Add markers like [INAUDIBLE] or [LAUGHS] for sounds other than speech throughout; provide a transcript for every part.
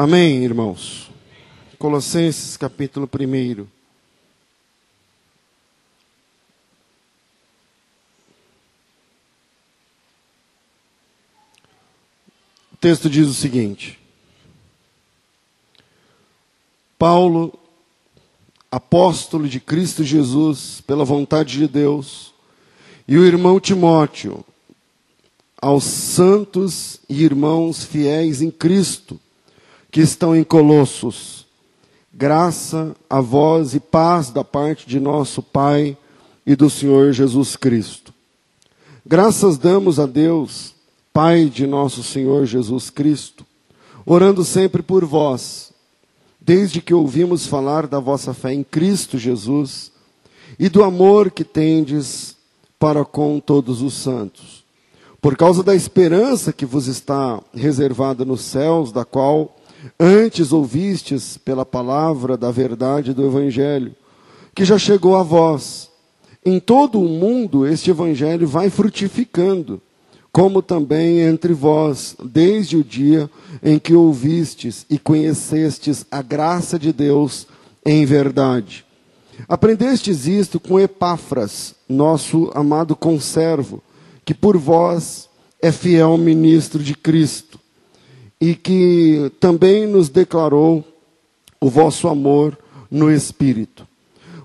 Amém, irmãos. Colossenses capítulo 1. O texto diz o seguinte: Paulo, apóstolo de Cristo Jesus, pela vontade de Deus, e o irmão Timóteo, aos santos e irmãos fiéis em Cristo, que estão em Colossos, graça a vós e paz da parte de nosso Pai e do Senhor Jesus Cristo. Graças damos a Deus, Pai de nosso Senhor Jesus Cristo, orando sempre por vós, desde que ouvimos falar da vossa fé em Cristo Jesus e do amor que tendes para com todos os santos. Por causa da esperança que vos está reservada nos céus, da qual antes ouvistes pela palavra da verdade do Evangelho, que já chegou a vós. Em todo o mundo este Evangelho vai frutificando, como também entre vós, desde o dia em que ouvistes e conhecestes a graça de Deus em verdade. Aprendestes isto com Epáfras, nosso amado conservo, que por vós é fiel ministro de Cristo e que também nos declarou o vosso amor no Espírito.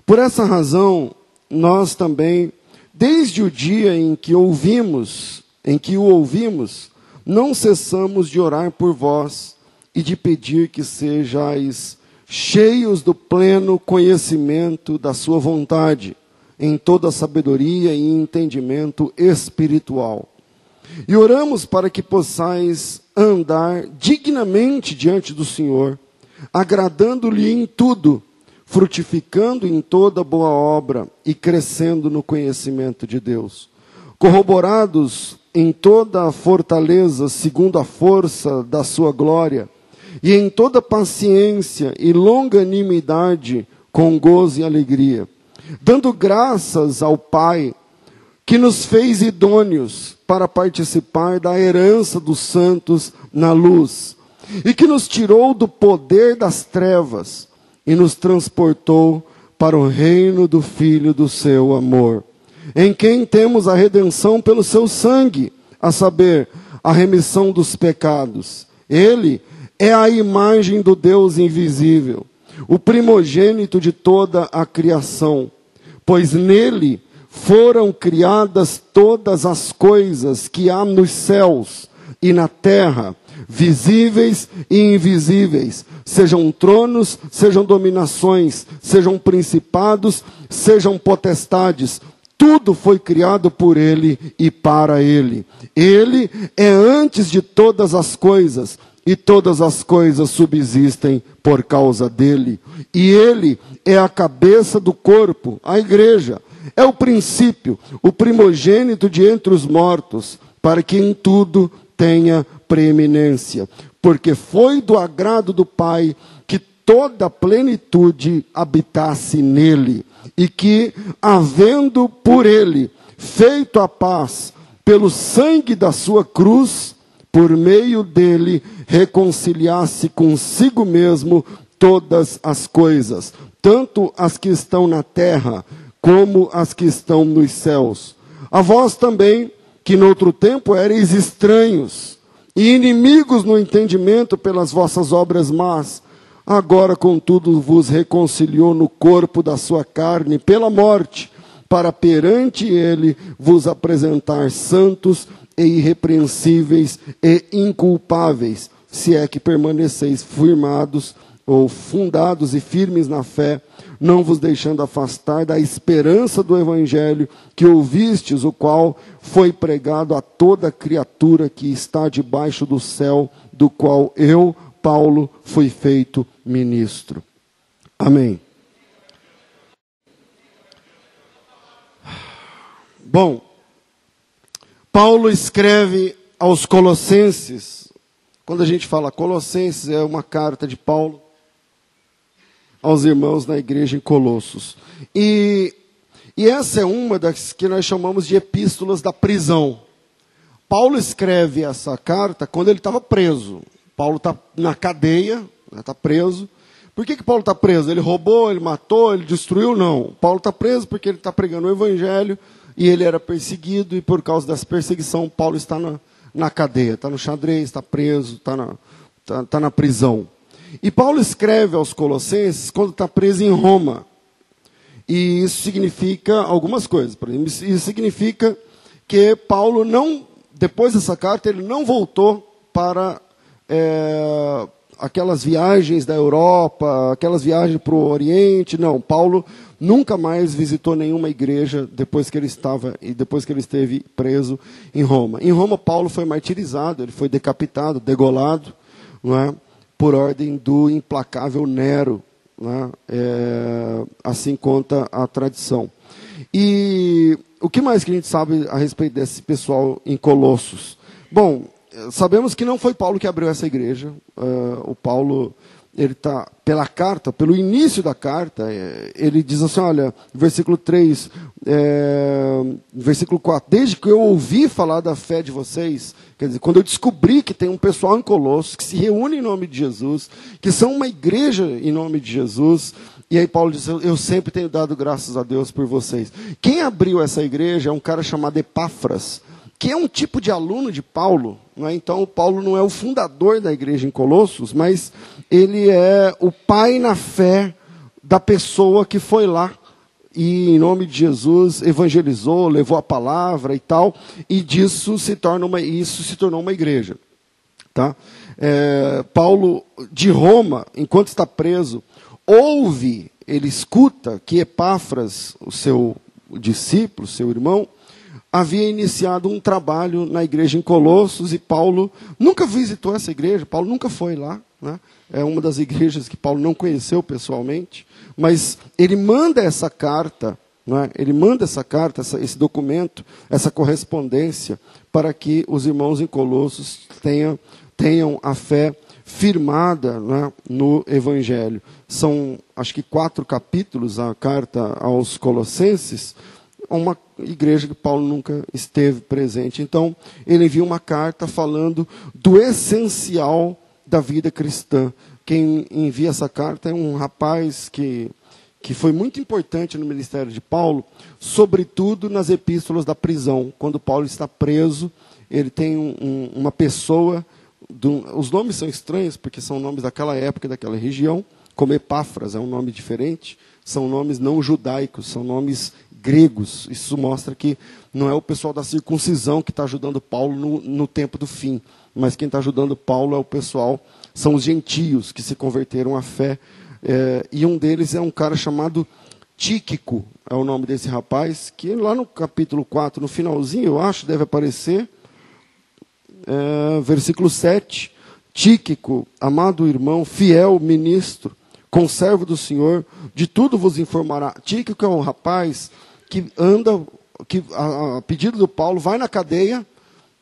Por essa razão, nós também, desde o dia em que ouvimos, em que o ouvimos, não cessamos de orar por vós e de pedir que sejais cheios do pleno conhecimento da sua vontade, em toda sabedoria e entendimento espiritual. E oramos para que possais andar dignamente diante do Senhor, agradando-lhe em tudo, frutificando em toda boa obra e crescendo no conhecimento de Deus. Corroborados em toda a fortaleza, segundo a força da sua glória, e em toda paciência e longanimidade, com gozo e alegria, dando graças ao Pai, que nos fez idôneos para participar da herança dos santos na luz, e que nos tirou do poder das trevas e nos transportou para o reino do Filho do seu amor, em quem temos a redenção pelo seu sangue, a saber, a remissão dos pecados. Ele é a imagem do Deus invisível, o primogênito de toda a criação, pois nele foram criadas todas as coisas que há nos céus e na terra, visíveis e invisíveis, sejam tronos, sejam dominações, sejam principados, sejam potestades, tudo foi criado por Ele e para Ele. Ele é antes de todas as coisas, e todas as coisas subsistem por causa dele. E Ele é a cabeça do corpo, a igreja é o princípio, o primogênito de entre os mortos, para que em tudo tenha preeminência. Porque foi do agrado do Pai que toda a plenitude habitasse nele, e que, havendo por ele feito a paz pelo sangue da sua cruz, por meio dele reconciliasse consigo mesmo todas as coisas, tanto as que estão na terra como as que estão nos céus. A vós também, que noutro tempo ereis estranhos e inimigos no entendimento pelas vossas obras más, agora, contudo, vos reconciliou no corpo da sua carne pela morte, para perante ele vos apresentar santos e irrepreensíveis e inculpáveis, se é que permaneceis firmados ou fundados e firmes na fé, não vos deixando afastar da esperança do evangelho que ouvistes, o qual foi pregado a toda criatura que está debaixo do céu, do qual eu, Paulo, fui feito ministro. Amém. Bom, Paulo escreve aos Colossenses, quando a gente fala Colossenses, é uma carta de Paulo aos irmãos na igreja em Colossos. E, e essa é uma das que nós chamamos de epístolas da prisão. Paulo escreve essa carta quando ele estava preso. Paulo está na cadeia, está né, preso. Por que, que Paulo está preso? Ele roubou, ele matou, ele destruiu? Não. Paulo está preso porque ele está pregando o evangelho e ele era perseguido, e por causa dessa perseguição, Paulo está na, na cadeia, está no xadrez, está preso, está na, tá, tá na prisão. E Paulo escreve aos Colossenses quando está preso em Roma. E isso significa algumas coisas. Por exemplo, isso significa que Paulo não, depois dessa carta, ele não voltou para é, aquelas viagens da Europa, aquelas viagens para o Oriente. Não, Paulo nunca mais visitou nenhuma igreja depois que ele estava e depois que ele esteve preso em Roma. Em Roma, Paulo foi martirizado, ele foi decapitado, degolado, não é? Por ordem do implacável Nero, né? é, assim conta a tradição. E o que mais que a gente sabe a respeito desse pessoal em Colossos? Bom, sabemos que não foi Paulo que abriu essa igreja. Uh, o Paulo ele está, pela carta, pelo início da carta, é, ele diz assim, olha, versículo 3, é, versículo 4, desde que eu ouvi falar da fé de vocês, quer dizer, quando eu descobri que tem um pessoal em Colossos que se reúne em nome de Jesus, que são uma igreja em nome de Jesus, e aí Paulo diz, eu sempre tenho dado graças a Deus por vocês. Quem abriu essa igreja é um cara chamado Epáfras, que é um tipo de aluno de Paulo. Não é? Então, Paulo não é o fundador da igreja em Colossos, mas ele é o pai na fé da pessoa que foi lá e, em nome de Jesus, evangelizou, levou a palavra e tal, e disso se torna uma, isso se tornou uma igreja. Tá? É, Paulo, de Roma, enquanto está preso, ouve, ele escuta que Epáfras, o seu discípulo, seu irmão, havia iniciado um trabalho na igreja em Colossos e Paulo nunca visitou essa igreja, Paulo nunca foi lá. Né? É uma das igrejas que Paulo não conheceu pessoalmente, mas ele manda essa carta, né? ele manda essa carta, essa, esse documento, essa correspondência, para que os irmãos em Colossos tenham, tenham a fé firmada né, no Evangelho. São, acho que, quatro capítulos a carta aos Colossenses uma igreja que Paulo nunca esteve presente. Então, ele envia uma carta falando do essencial da vida cristã. Quem envia essa carta é um rapaz que, que foi muito importante no ministério de Paulo, sobretudo nas epístolas da prisão. Quando Paulo está preso, ele tem um, um, uma pessoa. Do, os nomes são estranhos, porque são nomes daquela época, daquela região, como Epáfras, é um nome diferente. São nomes não judaicos, são nomes gregos. Isso mostra que não é o pessoal da circuncisão que está ajudando Paulo no, no, tempo do fim, mas quem está ajudando Paulo é o pessoal, são os gentios que se converteram à fé. É, e um deles é um cara chamado Tíquico, é o nome desse rapaz, que lá no capítulo 4, no finalzinho, eu acho, deve aparecer, é, versículo 7. Tíquico, amado irmão, fiel ministro, conservo do Senhor, de tudo vos informará. Tíquico é um rapaz que anda, que a, a pedido do Paulo, vai na cadeia,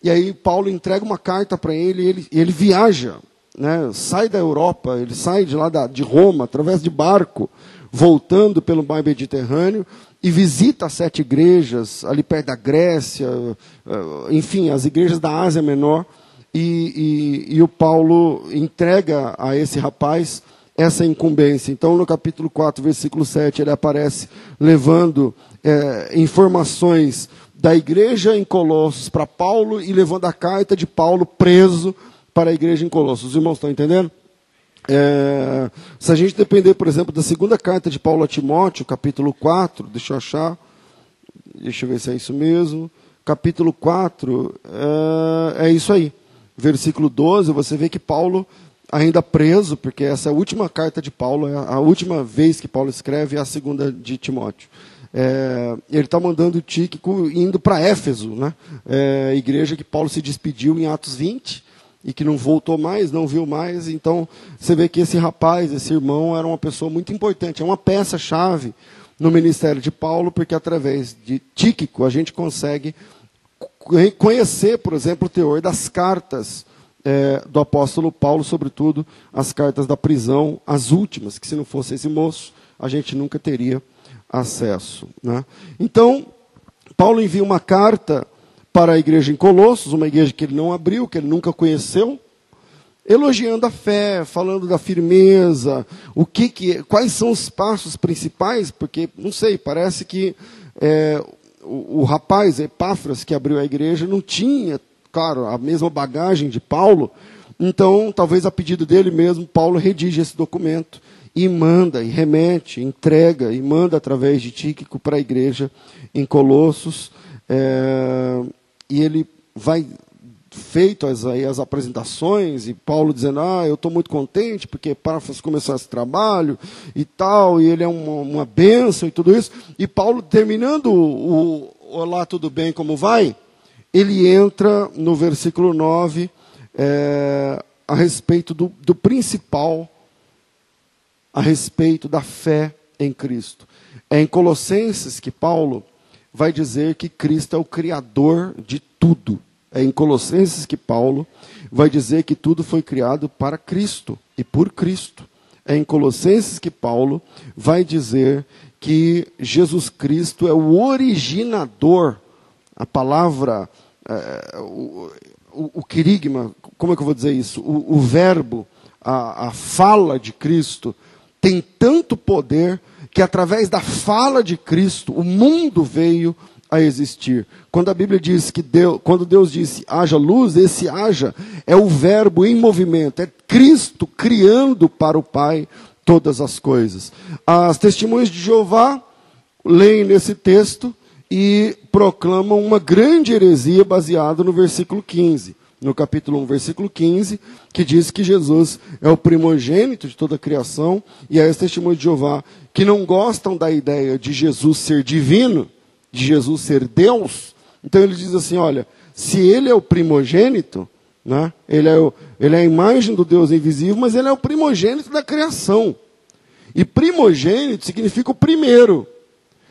e aí Paulo entrega uma carta para ele, e ele, ele viaja, né, sai da Europa, ele sai de lá da, de Roma, através de barco, voltando pelo mar Mediterrâneo, e visita as sete igrejas, ali perto da Grécia, eh, enfim, as igrejas da Ásia Menor, e, e, e o Paulo entrega a esse rapaz essa incumbência. Então, no capítulo 4, versículo 7, ele aparece levando é, informações da igreja em Colossos para Paulo e levando a carta de Paulo preso para a igreja em Colossos. Os irmãos estão entendendo? É, se a gente depender, por exemplo, da segunda carta de Paulo a Timóteo, capítulo 4, deixa eu achar, deixa eu ver se é isso mesmo, capítulo 4, é, é isso aí. Versículo 12, você vê que Paulo ainda preso, porque essa é a última carta de Paulo, é a última vez que Paulo escreve, é a segunda de Timóteo. É, ele está mandando Tíquico indo para Éfeso, né? É, igreja que Paulo se despediu em Atos 20 e que não voltou mais, não viu mais. Então você vê que esse rapaz, esse irmão, era uma pessoa muito importante, é uma peça-chave no ministério de Paulo, porque através de Tíquico a gente consegue conhecer, por exemplo, o teor das cartas é, do apóstolo Paulo, sobretudo as cartas da prisão, as últimas, que se não fosse esse moço, a gente nunca teria acesso. Né? Então, Paulo envia uma carta para a igreja em Colossos, uma igreja que ele não abriu, que ele nunca conheceu, elogiando a fé, falando da firmeza, o que, que quais são os passos principais, porque não sei, parece que é, o, o rapaz Epáfras que abriu a igreja não tinha, claro, a mesma bagagem de Paulo, então talvez a pedido dele mesmo Paulo redige esse documento e manda, e remete, entrega, e manda através de Tíquico para a igreja em Colossos, é, e ele vai feito as, aí, as apresentações, e Paulo dizendo, ah, eu estou muito contente, porque Páfras começou esse trabalho e tal, e ele é uma, uma bênção e tudo isso, e Paulo terminando o, o Olá, tudo bem, como vai? Ele entra no versículo 9 é, a respeito do, do principal a respeito da fé em Cristo. É em Colossenses que Paulo vai dizer que Cristo é o Criador de tudo. É em Colossenses que Paulo vai dizer que tudo foi criado para Cristo e por Cristo. É em Colossenses que Paulo vai dizer que Jesus Cristo é o originador, a palavra, é, o, o, querigma, como é que eu vou dizer isso? O, o verbo, a, a fala de Cristo, tem tanto poder que através da fala de Cristo o mundo veio a existir. Quando a Bíblia diz que Deus, quando Deus disse haja luz, esse haja é o verbo em movimento, é Cristo criando para o Pai todas as coisas. As testemunhas de Jeová leem nesse texto e proclamam uma grande heresia baseada no versículo 15 no capítulo 1, versículo 15, que diz que Jesus é o primogênito de toda a criação, e é esse testemunho de Jeová que não gostam da ideia de Jesus ser divino, de Jesus ser Deus. Então ele diz assim: olha, se ele é o primogênito, né, ele, é o, ele é a imagem do Deus invisível, mas ele é o primogênito da criação. E primogênito significa o primeiro.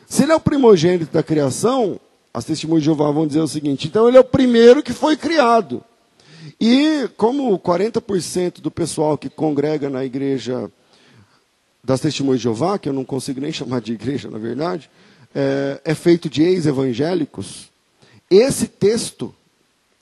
Se ele é o primogênito da criação, as testemunhas de Jeová vão dizer o seguinte: então ele é o primeiro que foi criado. E como 40% do pessoal que congrega na igreja das Testemunhas de Jeová, que eu não consigo nem chamar de igreja, na verdade, é, é feito de ex-evangélicos, esse texto,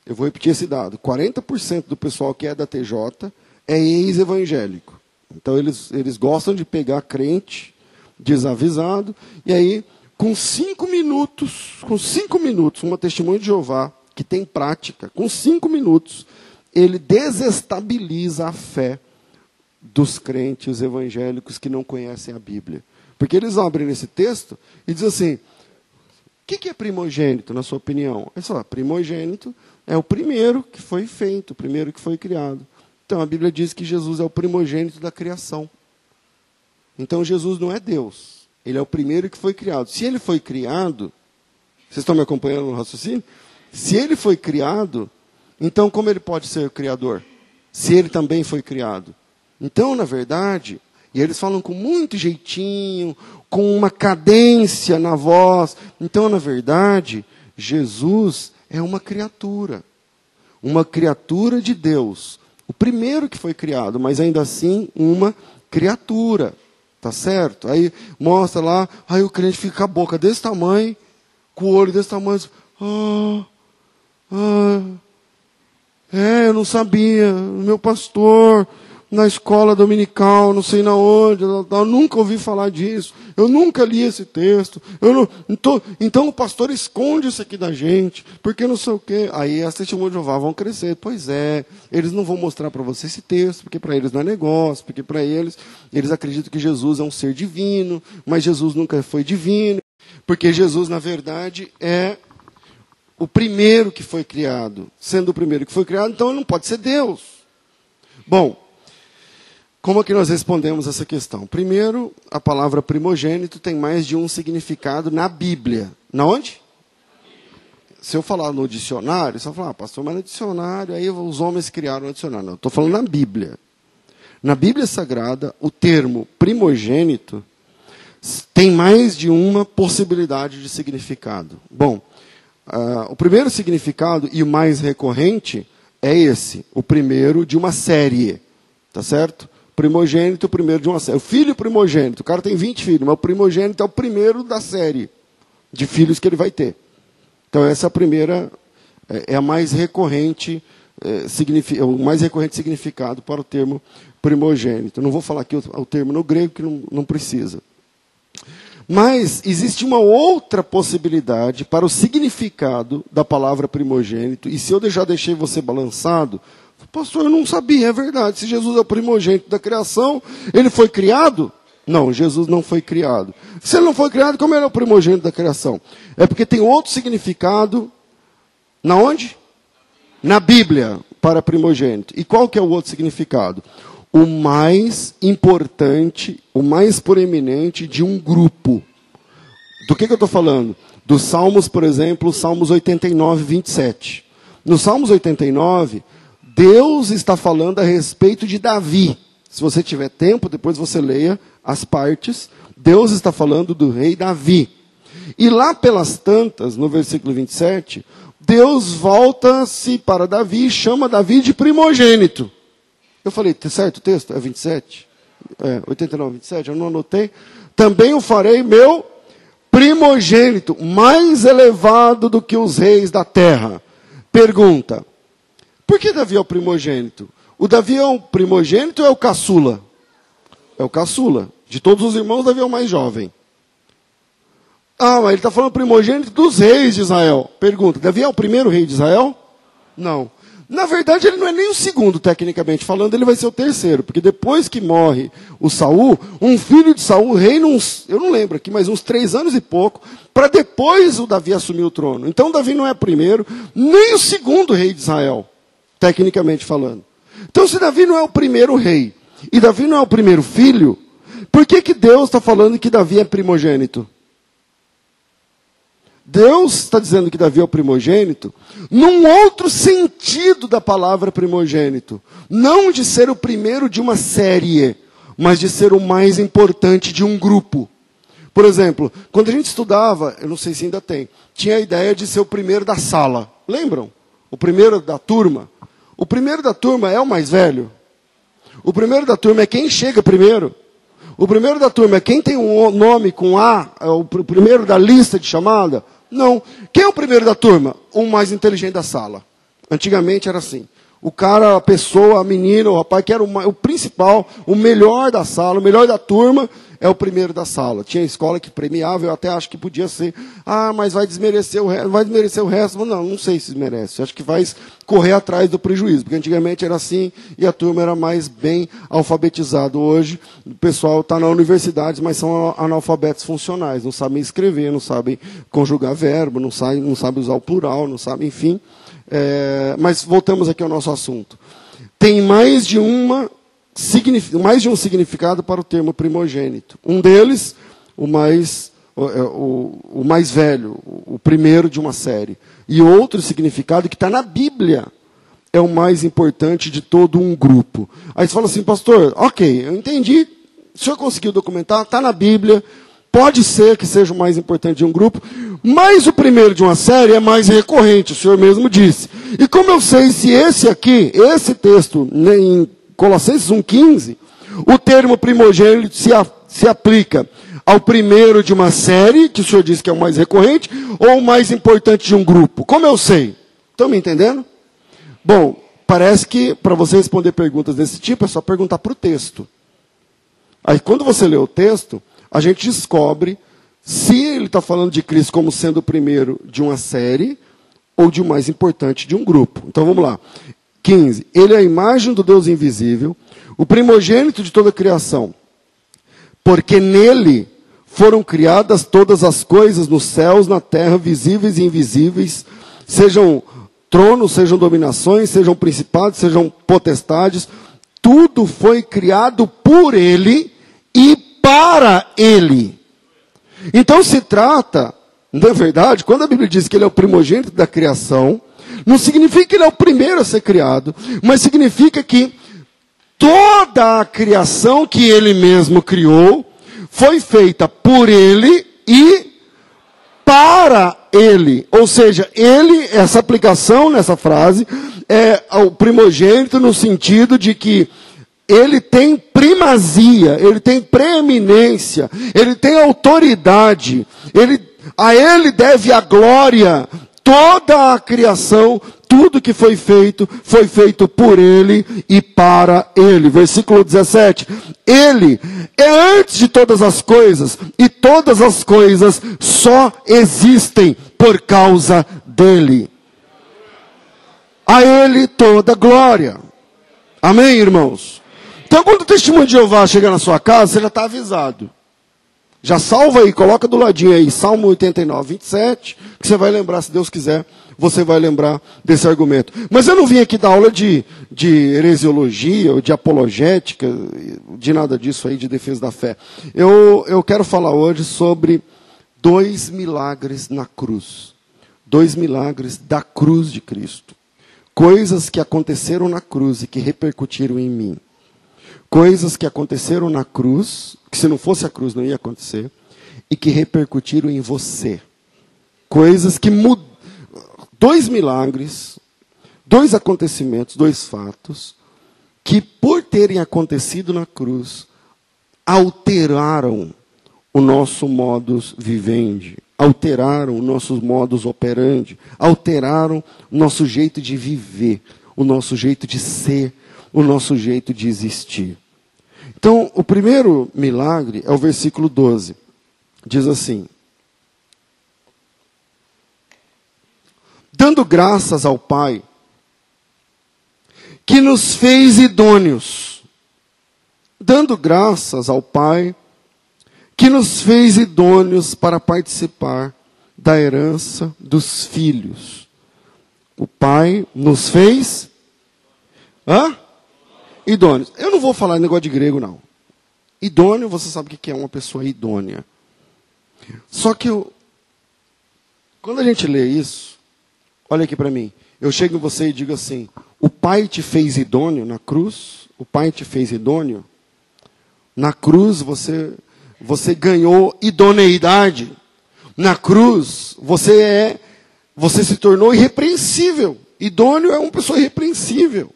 eu vou repetir esse dado, 40% do pessoal que é da TJ é ex-evangélico. Então eles, eles gostam de pegar crente desavisado, e aí, com cinco minutos, com cinco minutos, uma testemunha de Jeová, que tem prática, com cinco minutos, ele desestabiliza a fé dos crentes evangélicos que não conhecem a Bíblia. Porque eles abrem nesse texto e dizem assim: o que, que é primogênito, na sua opinião? É só, primogênito é o primeiro que foi feito, o primeiro que foi criado. Então a Bíblia diz que Jesus é o primogênito da criação. Então Jesus não é Deus, ele é o primeiro que foi criado. Se ele foi criado, vocês estão me acompanhando no raciocínio? Se ele foi criado, então, como ele pode ser criador? Se ele também foi criado. Então, na verdade, e eles falam com muito jeitinho, com uma cadência na voz. Então, na verdade, Jesus é uma criatura. Uma criatura de Deus. O primeiro que foi criado, mas ainda assim uma criatura. Tá certo? Aí mostra lá, aí o crente fica com a boca desse tamanho, com o olho desse tamanho. Ah, ah, é, eu não sabia. Meu pastor, na escola dominical, não sei na onde, eu nunca ouvi falar disso. Eu nunca li esse texto. Não, então, então o pastor esconde isso aqui da gente, porque não sei o quê. Aí as testemunhas de Jeová vão crescer. Pois é, eles não vão mostrar para você esse texto, porque para eles não é negócio, porque para eles, eles acreditam que Jesus é um ser divino, mas Jesus nunca foi divino. Porque Jesus, na verdade, é o primeiro que foi criado. Sendo o primeiro que foi criado, então ele não pode ser Deus. Bom, como é que nós respondemos essa questão? Primeiro, a palavra primogênito tem mais de um significado na Bíblia. Na onde? Se eu falar no dicionário, vai falar, ah, pastor, mas no dicionário, aí os homens criaram o dicionário. Não, estou falando na Bíblia. Na Bíblia Sagrada, o termo primogênito tem mais de uma possibilidade de significado. Bom, Uh, o primeiro significado e o mais recorrente é esse, o primeiro de uma série, tá certo? Primogênito, o primeiro de uma série. O filho primogênito, o cara tem 20 filhos, mas o primogênito é o primeiro da série de filhos que ele vai ter. Então essa é a primeira, é, é a mais recorrente é, o mais recorrente significado para o termo primogênito. Não vou falar aqui o, o termo no grego, que não, não precisa. Mas existe uma outra possibilidade para o significado da palavra primogênito, e se eu já deixei você balançado, pastor, eu não sabia, é verdade. Se Jesus é o primogênito da criação, ele foi criado? Não, Jesus não foi criado. Se ele não foi criado, como ele é o primogênito da criação? É porque tem outro significado. Na onde? Na Bíblia, para primogênito. E qual que é o outro significado? O mais importante, o mais proeminente de um grupo. Do que, que eu estou falando? Dos Salmos, por exemplo, Salmos 89, 27. No Salmos 89, Deus está falando a respeito de Davi. Se você tiver tempo, depois você leia as partes. Deus está falando do rei Davi. E lá pelas tantas, no versículo 27, Deus volta-se para Davi e chama Davi de primogênito. Eu falei, tá certo o texto? É 27? É, 89, 27, eu não anotei. Também o farei meu primogênito, mais elevado do que os reis da terra. Pergunta: por que Davi é o primogênito? O Davi é o primogênito ou é o caçula? É o caçula. De todos os irmãos, Davi é o mais jovem. Ah, mas ele está falando primogênito dos reis de Israel. Pergunta: Davi é o primeiro rei de Israel? Não. Na verdade, ele não é nem o segundo, tecnicamente falando, ele vai ser o terceiro, porque depois que morre o Saul, um filho de Saul reina uns, eu não lembro aqui, mas uns três anos e pouco, para depois o Davi assumir o trono. Então Davi não é primeiro, nem o segundo rei de Israel, tecnicamente falando. Então, se Davi não é o primeiro rei, e Davi não é o primeiro filho, por que, que Deus está falando que Davi é primogênito? Deus está dizendo que Davi é o primogênito, num outro sentido da palavra primogênito. Não de ser o primeiro de uma série, mas de ser o mais importante de um grupo. Por exemplo, quando a gente estudava, eu não sei se ainda tem, tinha a ideia de ser o primeiro da sala. Lembram? O primeiro da turma. O primeiro da turma é o mais velho. O primeiro da turma é quem chega primeiro. O primeiro da turma é quem tem um nome com A, é o primeiro da lista de chamada. Não. Quem é o primeiro da turma? O mais inteligente da sala. Antigamente era assim. O cara, a pessoa, a menina, o rapaz, que era o, o, principal, o melhor da sala, o melhor da turma, é o primeiro da sala. Tinha escola que premiava, eu até acho que podia ser. Ah, mas vai desmerecer o resto, vai desmerecer o resto. Não, não sei se desmerece. Acho que vai correr atrás do prejuízo, porque antigamente era assim e a turma era mais bem alfabetizado. Hoje, o pessoal está na universidade, mas são analfabetos funcionais, não sabem escrever, não sabem conjugar verbo, não sabem, não sabem usar o plural, não sabem, enfim. É, mas voltamos aqui ao nosso assunto. Tem mais de uma mais de um significado para o termo primogênito. Um deles, o mais, o, é, o, o mais velho, o primeiro de uma série. E outro significado que está na Bíblia. É o mais importante de todo um grupo. Aí você fala assim, pastor, ok, eu entendi. O senhor conseguiu documentar, está na Bíblia. Pode ser que seja o mais importante de um grupo, mas o primeiro de uma série é mais recorrente, o senhor mesmo disse. E como eu sei se esse aqui, esse texto, em Colossenses 1,15, o termo primogênito se, a, se aplica ao primeiro de uma série, que o senhor disse que é o mais recorrente, ou o mais importante de um grupo. Como eu sei? Estão me entendendo? Bom, parece que para você responder perguntas desse tipo é só perguntar para o texto. Aí quando você lê o texto, a gente descobre se ele está falando de Cristo como sendo o primeiro de uma série ou de o mais importante de um grupo. Então vamos lá. 15. Ele é a imagem do Deus invisível, o primogênito de toda a criação. Porque nele foram criadas todas as coisas nos céus, na terra, visíveis e invisíveis, sejam tronos, sejam dominações, sejam principados, sejam potestades, tudo foi criado por ele e para ele. Então se trata, na verdade, quando a Bíblia diz que ele é o primogênito da criação, não significa que ele é o primeiro a ser criado, mas significa que toda a criação que ele mesmo criou foi feita por ele e para ele. Ou seja, ele, essa aplicação nessa frase, é o primogênito no sentido de que ele tem primazia, ele tem preeminência, ele tem autoridade, ele, a ele deve a glória toda a criação, tudo que foi feito, foi feito por Ele e para Ele. Versículo 17. Ele é antes de todas as coisas, e todas as coisas só existem por causa dEle. A Ele toda glória. Amém, irmãos? Então, quando o testemunho de Jeová chegar na sua casa, você já está avisado. Já salva aí, coloca do ladinho aí, Salmo 89, 27, que você vai lembrar, se Deus quiser, você vai lembrar desse argumento. Mas eu não vim aqui dar aula de, de heresiologia, ou de apologética, de nada disso aí, de defesa da fé. Eu, eu quero falar hoje sobre dois milagres na cruz. Dois milagres da cruz de Cristo. Coisas que aconteceram na cruz e que repercutiram em mim. Coisas que aconteceram na cruz que se não fosse a cruz não ia acontecer, e que repercutiram em você. Coisas que mudam. Dois milagres, dois acontecimentos, dois fatos, que por terem acontecido na cruz, alteraram o nosso modus vivendi, alteraram o nosso modus operandi, alteraram o nosso jeito de viver, o nosso jeito de ser, o nosso jeito de existir. Então, o primeiro milagre é o versículo 12. Diz assim: Dando graças ao Pai, que nos fez idôneos. Dando graças ao Pai, que nos fez idôneos para participar da herança dos filhos. O Pai nos fez. Hã? Idôneos. Eu não vou falar negócio de grego, não. Idôneo, você sabe o que é uma pessoa idônea. Só que eu, quando a gente lê isso, olha aqui para mim. Eu chego em você e digo assim: o pai te fez idôneo na cruz, o pai te fez idôneo. Na cruz você, você ganhou idoneidade. Na cruz você é, você se tornou irrepreensível. Idôneo é uma pessoa irrepreensível.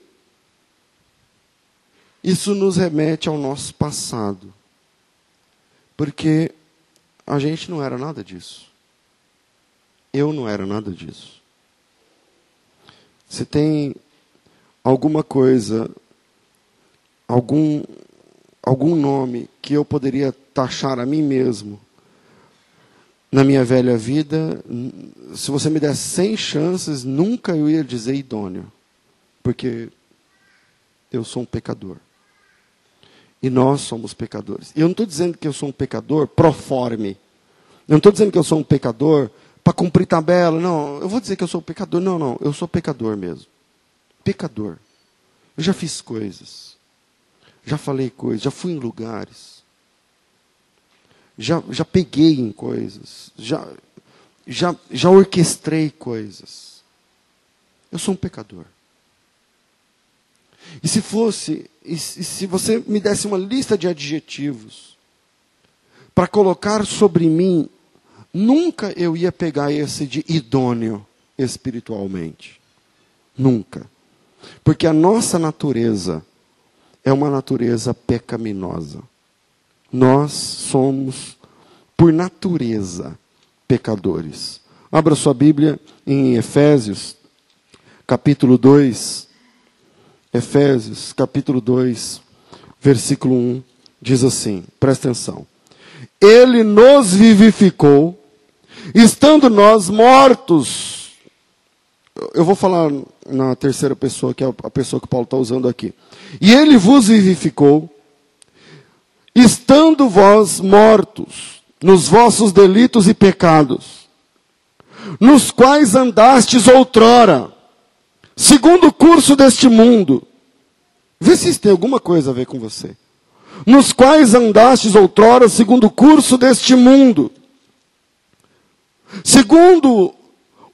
Isso nos remete ao nosso passado. Porque a gente não era nada disso. Eu não era nada disso. Se tem alguma coisa, algum, algum nome que eu poderia taxar a mim mesmo na minha velha vida, se você me desse 100 chances, nunca eu ia dizer idôneo. Porque eu sou um pecador. E nós somos pecadores. E eu não estou dizendo que eu sou um pecador proforme. Eu não estou dizendo que eu sou um pecador para cumprir tabela. Não, eu vou dizer que eu sou um pecador. Não, não, eu sou pecador mesmo. Pecador. Eu já fiz coisas. Já falei coisas. Já fui em lugares. Já, já peguei em coisas. Já, já, já orquestrei coisas. Eu sou um pecador. E se fosse, e se você me desse uma lista de adjetivos para colocar sobre mim, nunca eu ia pegar esse de idôneo espiritualmente. Nunca. Porque a nossa natureza é uma natureza pecaminosa. Nós somos, por natureza, pecadores. Abra sua Bíblia em Efésios, capítulo 2. Efésios, capítulo 2, versículo 1, diz assim: presta atenção. Ele nos vivificou, estando nós mortos. Eu vou falar na terceira pessoa, que é a pessoa que Paulo está usando aqui. E ele vos vivificou, estando vós mortos nos vossos delitos e pecados, nos quais andastes outrora segundo o curso deste mundo. Vê se isso tem alguma coisa a ver com você. Nos quais andastes outrora segundo o curso deste mundo. Segundo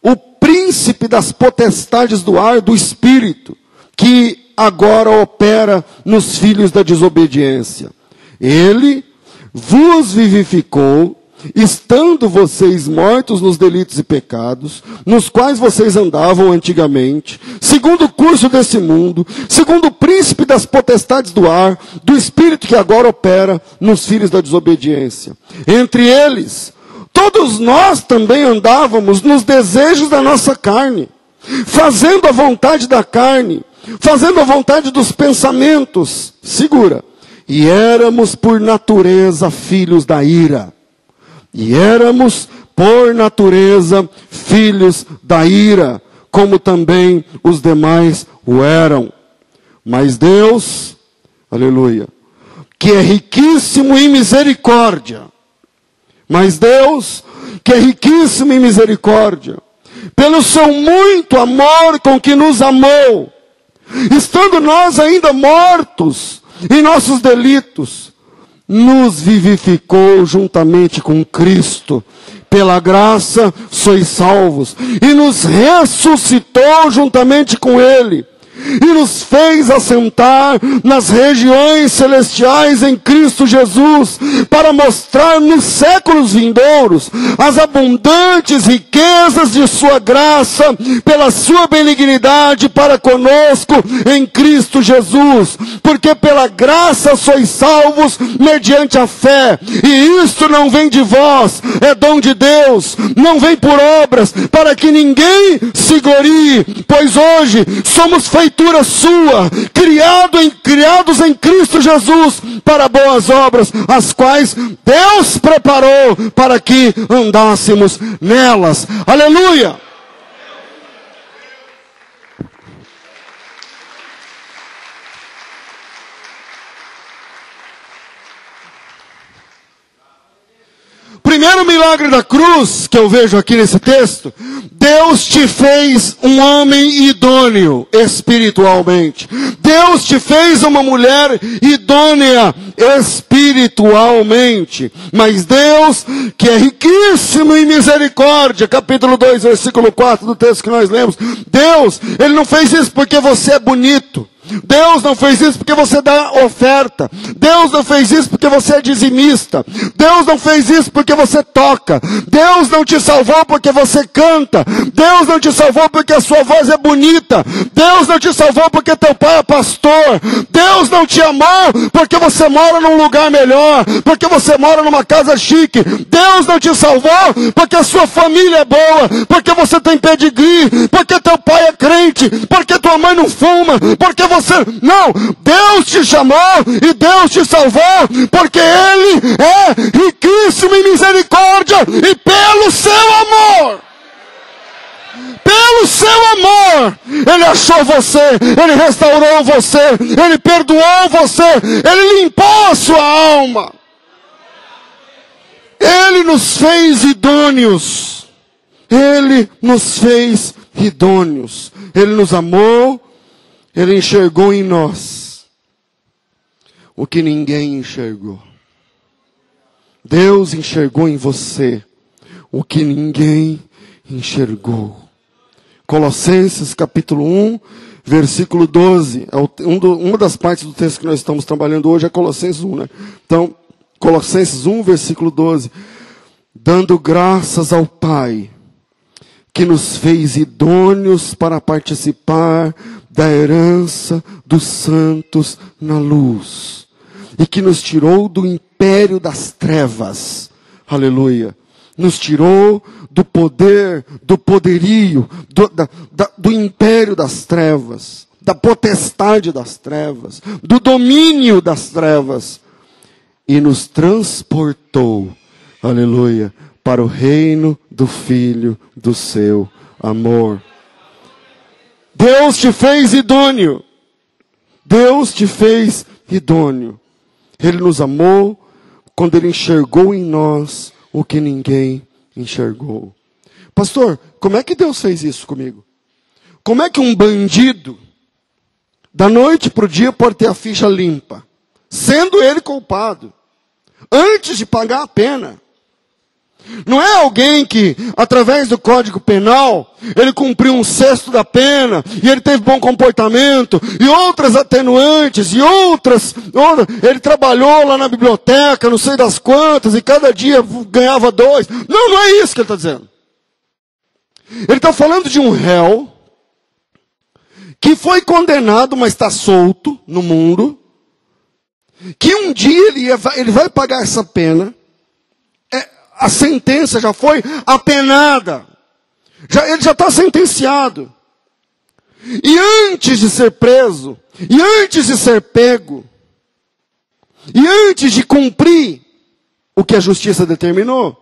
o príncipe das potestades do ar, do espírito, que agora opera nos filhos da desobediência. Ele vos vivificou estando vocês mortos nos delitos e pecados, nos quais vocês andavam antigamente, segundo o curso desse mundo, segundo o príncipe das potestades do ar, do espírito que agora opera nos filhos da desobediência. Entre eles, todos nós também andávamos nos desejos da nossa carne, fazendo a vontade da carne, fazendo a vontade dos pensamentos. Segura. E éramos por natureza filhos da ira. E éramos por natureza filhos da ira, como também os demais o eram. Mas Deus, aleluia, que é riquíssimo em misericórdia, mas Deus, que é riquíssimo em misericórdia, pelo seu muito amor com que nos amou, estando nós ainda mortos em nossos delitos, nos vivificou juntamente com Cristo. Pela graça sois salvos. E nos ressuscitou juntamente com Ele e nos fez assentar nas regiões celestiais em Cristo Jesus, para mostrar nos séculos vindouros as abundantes riquezas de Sua graça, pela Sua benignidade para conosco em Cristo Jesus, porque pela graça sois salvos mediante a fé, e isto não vem de vós, é dom de Deus, não vem por obras, para que ninguém se glorie, pois hoje somos feitos feitura sua, criado em, criados em Cristo Jesus para boas obras, as quais Deus preparou para que andássemos nelas. Aleluia! Primeiro milagre da cruz que eu vejo aqui nesse texto, Deus te fez um homem idôneo espiritualmente. Deus te fez uma mulher idônea espiritualmente. Mas Deus, que é riquíssimo em misericórdia, capítulo 2, versículo 4 do texto que nós lemos, Deus, Ele não fez isso porque você é bonito. Deus não fez isso porque você dá oferta. Deus não fez isso porque você é dizimista. Deus não fez isso porque você toca. Deus não te salvou porque você canta. Deus não te salvou porque a sua voz é bonita. Deus não te salvou porque teu pai é pastor. Deus não te amou porque você mora num lugar melhor, porque você mora numa casa chique. Deus não te salvou porque a sua família é boa, porque você tem pedigree, porque teu pai é crente, porque tua mãe não fuma, porque você você. Não! Deus te chamou e Deus te salvou, porque Ele é riquíssimo em misericórdia e pelo seu amor. Pelo seu amor, Ele achou você, Ele restaurou você, Ele perdoou você, Ele limpou a sua alma. Ele nos fez idôneos. Ele nos fez idôneos. Ele nos amou ele enxergou em nós o que ninguém enxergou. Deus enxergou em você o que ninguém enxergou. Colossenses capítulo 1, versículo 12. É um do, uma das partes do texto que nós estamos trabalhando hoje é Colossenses 1, né? Então, Colossenses 1, versículo 12. Dando graças ao Pai, que nos fez idôneos para participar da herança dos santos na luz, e que nos tirou do império das trevas, aleluia, nos tirou do poder, do poderio, do, da, da, do império das trevas, da potestade das trevas, do domínio das trevas, e nos transportou, aleluia, para o reino do Filho do seu amor. Deus te fez idôneo. Deus te fez idôneo. Ele nos amou quando ele enxergou em nós o que ninguém enxergou. Pastor, como é que Deus fez isso comigo? Como é que um bandido, da noite para o dia, pode ter a ficha limpa, sendo ele culpado, antes de pagar a pena? Não é alguém que, através do Código Penal, ele cumpriu um sexto da pena, e ele teve bom comportamento, e outras atenuantes, e outras, ele trabalhou lá na biblioteca, não sei das quantas, e cada dia ganhava dois. Não, não é isso que ele está dizendo. Ele está falando de um réu, que foi condenado, mas está solto no mundo, que um dia ele, ia, ele vai pagar essa pena, a sentença já foi apenada. Já, ele já está sentenciado. E antes de ser preso, e antes de ser pego, e antes de cumprir o que a justiça determinou,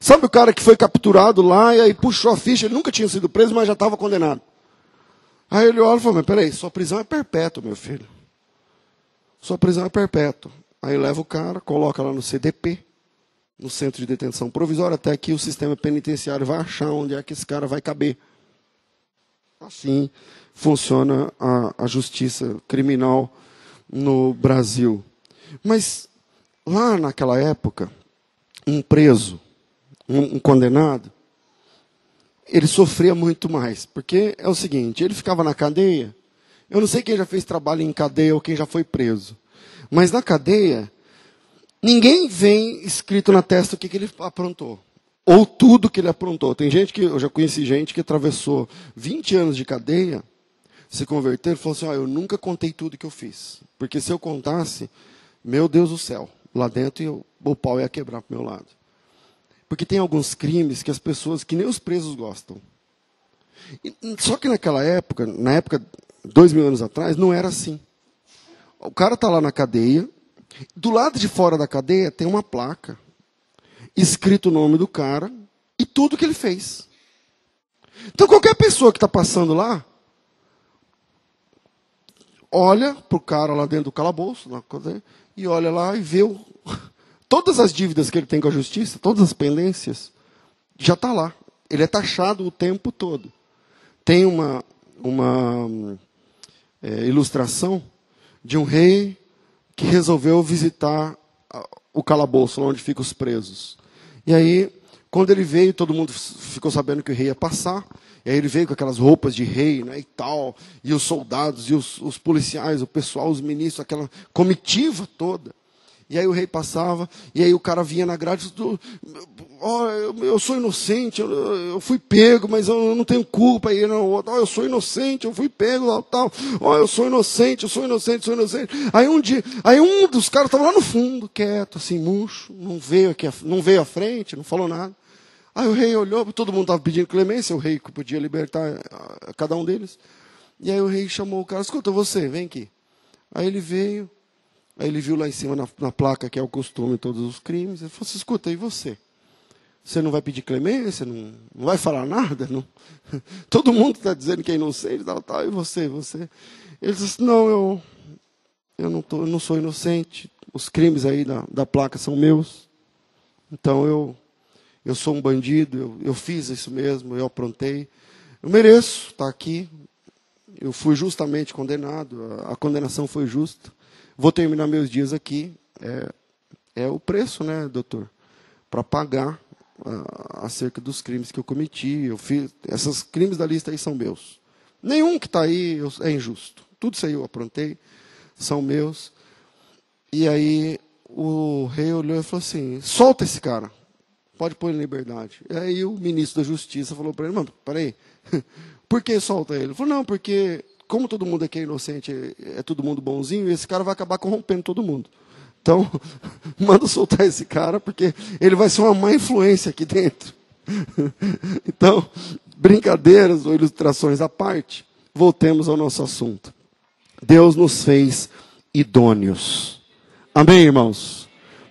sabe o cara que foi capturado lá e aí puxou a ficha, ele nunca tinha sido preso, mas já estava condenado. Aí ele olha e fala, mas peraí, sua prisão é perpétua, meu filho. Sua prisão é perpétua. Aí leva o cara, coloca lá no CDP, no centro de detenção provisória, até que o sistema penitenciário vai achar onde é que esse cara vai caber. Assim funciona a, a justiça criminal no Brasil. Mas lá naquela época, um preso, um, um condenado, ele sofria muito mais. Porque é o seguinte, ele ficava na cadeia. Eu não sei quem já fez trabalho em cadeia ou quem já foi preso. Mas na cadeia, ninguém vem escrito na testa o que, que ele aprontou. Ou tudo que ele aprontou. Tem gente que, eu já conheci gente que atravessou 20 anos de cadeia, se converter falou assim: oh, eu nunca contei tudo que eu fiz. Porque se eu contasse, meu Deus do céu, lá dentro eu, o pau ia quebrar para o meu lado. Porque tem alguns crimes que as pessoas, que nem os presos gostam. E, só que naquela época, na época, dois mil anos atrás, não era assim. O cara está lá na cadeia, do lado de fora da cadeia tem uma placa, escrito o nome do cara e tudo que ele fez. Então qualquer pessoa que está passando lá, olha para o cara lá dentro do calabouço, e olha lá e vê o, [LAUGHS] todas as dívidas que ele tem com a justiça, todas as pendências, já está lá. Ele é taxado o tempo todo. Tem uma, uma é, ilustração de um rei que resolveu visitar o calabouço, onde ficam os presos. E aí, quando ele veio, todo mundo ficou sabendo que o rei ia passar. E aí ele veio com aquelas roupas de rei, né, e tal, e os soldados, e os, os policiais, o pessoal, os ministros, aquela comitiva toda. E aí o rei passava, e aí o cara vinha na grade, oh, eu, sou inocente, eu, fui pego, mas eu não tenho culpa. E não, oh, eu sou inocente, eu fui pego, tal, tal. Oh, eu sou inocente, eu sou inocente, sou inocente. Aí um dia, aí um dos caras estava lá no fundo, quieto, assim, murcho, não veio aqui, não veio à frente, não falou nada. Aí o rei olhou, todo mundo estava pedindo clemência, o rei podia libertar cada um deles. E aí o rei chamou o cara, escuta você, vem aqui. Aí ele veio, Aí ele viu lá em cima na, na placa que é o costume todos os crimes. Ele falou assim: escuta, e você? Você não vai pedir clemência? Não, não vai falar nada? Não? [LAUGHS] Todo mundo está dizendo que é inocente, tal, tal, e você, você? Ele disse: não, eu, eu, não, tô, eu não sou inocente. Os crimes aí da, da placa são meus. Então eu, eu sou um bandido, eu, eu fiz isso mesmo, eu aprontei. Eu mereço estar aqui. Eu fui justamente condenado, a, a condenação foi justa. Vou terminar meus dias aqui. É, é o preço, né, doutor? Para pagar uh, acerca dos crimes que eu cometi. Eu fiz, esses crimes da lista aí são meus. Nenhum que está aí eu, é injusto. Tudo isso aí eu aprontei, são meus. E aí o rei olhou e falou assim: solta esse cara, pode pôr em liberdade. E aí o ministro da Justiça falou para ele: mano, peraí, [LAUGHS] por que solta ele? Ele falou: não, porque como todo mundo aqui é inocente, é, todo mundo bonzinho, esse cara vai acabar corrompendo todo mundo. Então, [LAUGHS] manda soltar esse cara, porque ele vai ser uma má influência aqui dentro. [LAUGHS] então, brincadeiras ou ilustrações à parte, voltemos ao nosso assunto. Deus nos fez idôneos. Amém, irmãos?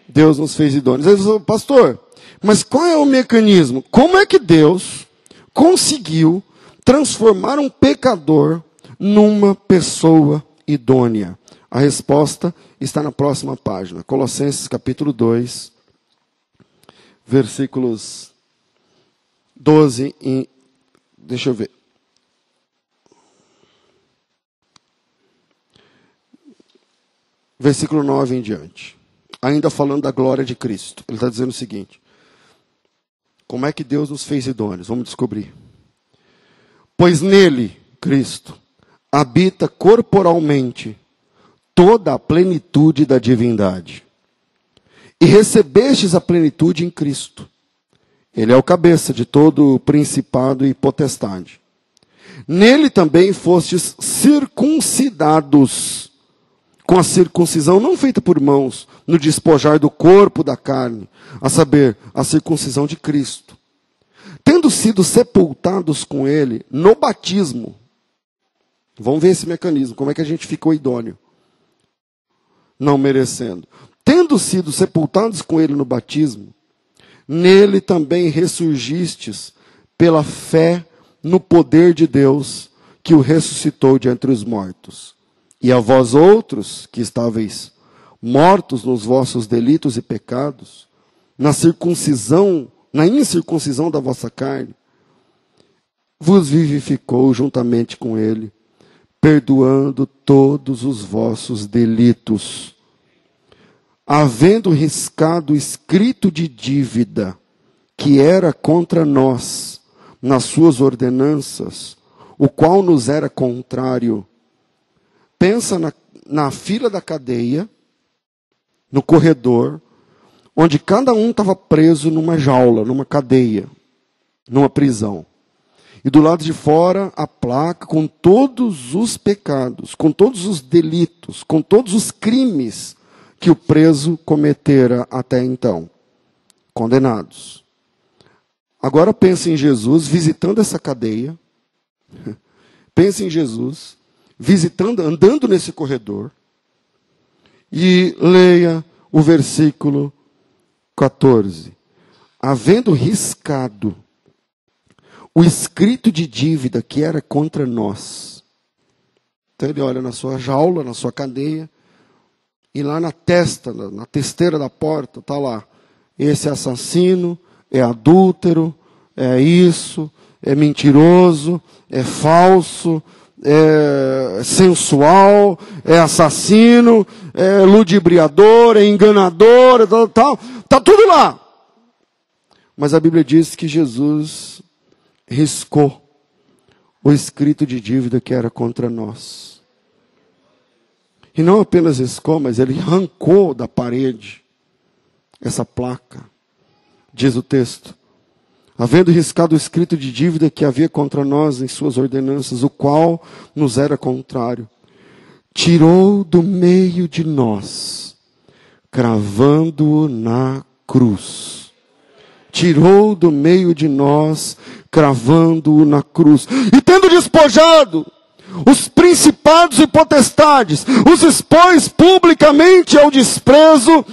Deus nos fez idôneos. Ele falou, pastor, mas qual é o mecanismo? Como é que Deus conseguiu transformar um pecador numa pessoa idônea? A resposta está na próxima página. Colossenses capítulo 2, versículos 12 e deixa eu ver. Versículo 9 em diante. Ainda falando da glória de Cristo. Ele está dizendo o seguinte: Como é que Deus nos fez idôneos? Vamos descobrir. Pois nele, Cristo, habita corporalmente toda a plenitude da divindade. E recebestes a plenitude em Cristo. Ele é o cabeça de todo o principado e potestade. Nele também fostes circuncidados com a circuncisão não feita por mãos, no despojar do corpo da carne, a saber, a circuncisão de Cristo. Tendo sido sepultados com ele no batismo. Vamos ver esse mecanismo, como é que a gente ficou idôneo. Não merecendo. Tendo sido sepultados com ele no batismo, nele também ressurgistes pela fé no poder de Deus que o ressuscitou de entre os mortos. E a vós outros, que estáveis mortos nos vossos delitos e pecados, na circuncisão, na incircuncisão da vossa carne, vos vivificou juntamente com ele, perdoando todos os vossos delitos, havendo riscado escrito de dívida que era contra nós nas suas ordenanças, o qual nos era contrário. Pensa na, na fila da cadeia, no corredor, onde cada um estava preso numa jaula, numa cadeia, numa prisão. E do lado de fora, a placa com todos os pecados, com todos os delitos, com todos os crimes que o preso cometera até então. Condenados. Agora pense em Jesus visitando essa cadeia, [LAUGHS] Pense em Jesus, visitando, andando nesse corredor, e leia o versículo 14. Havendo riscado o escrito de dívida que era contra nós. Então ele olha na sua jaula, na sua cadeia, e lá na testa, na testeira da porta, está lá: esse é assassino, é adúltero, é isso, é mentiroso, é falso, é sensual, é assassino, é ludibriador, é enganador, tal, tal. Tá tudo lá. Mas a Bíblia diz que Jesus riscou o escrito de dívida que era contra nós. E não apenas riscou, mas ele arrancou da parede essa placa. Diz o texto: havendo riscado o escrito de dívida que havia contra nós em suas ordenanças, o qual nos era contrário, tirou do meio de nós, cravando-o na cruz. Tirou do meio de nós, cravando-o na cruz. E tendo despojado os principados e potestades, os expôs publicamente ao desprezo,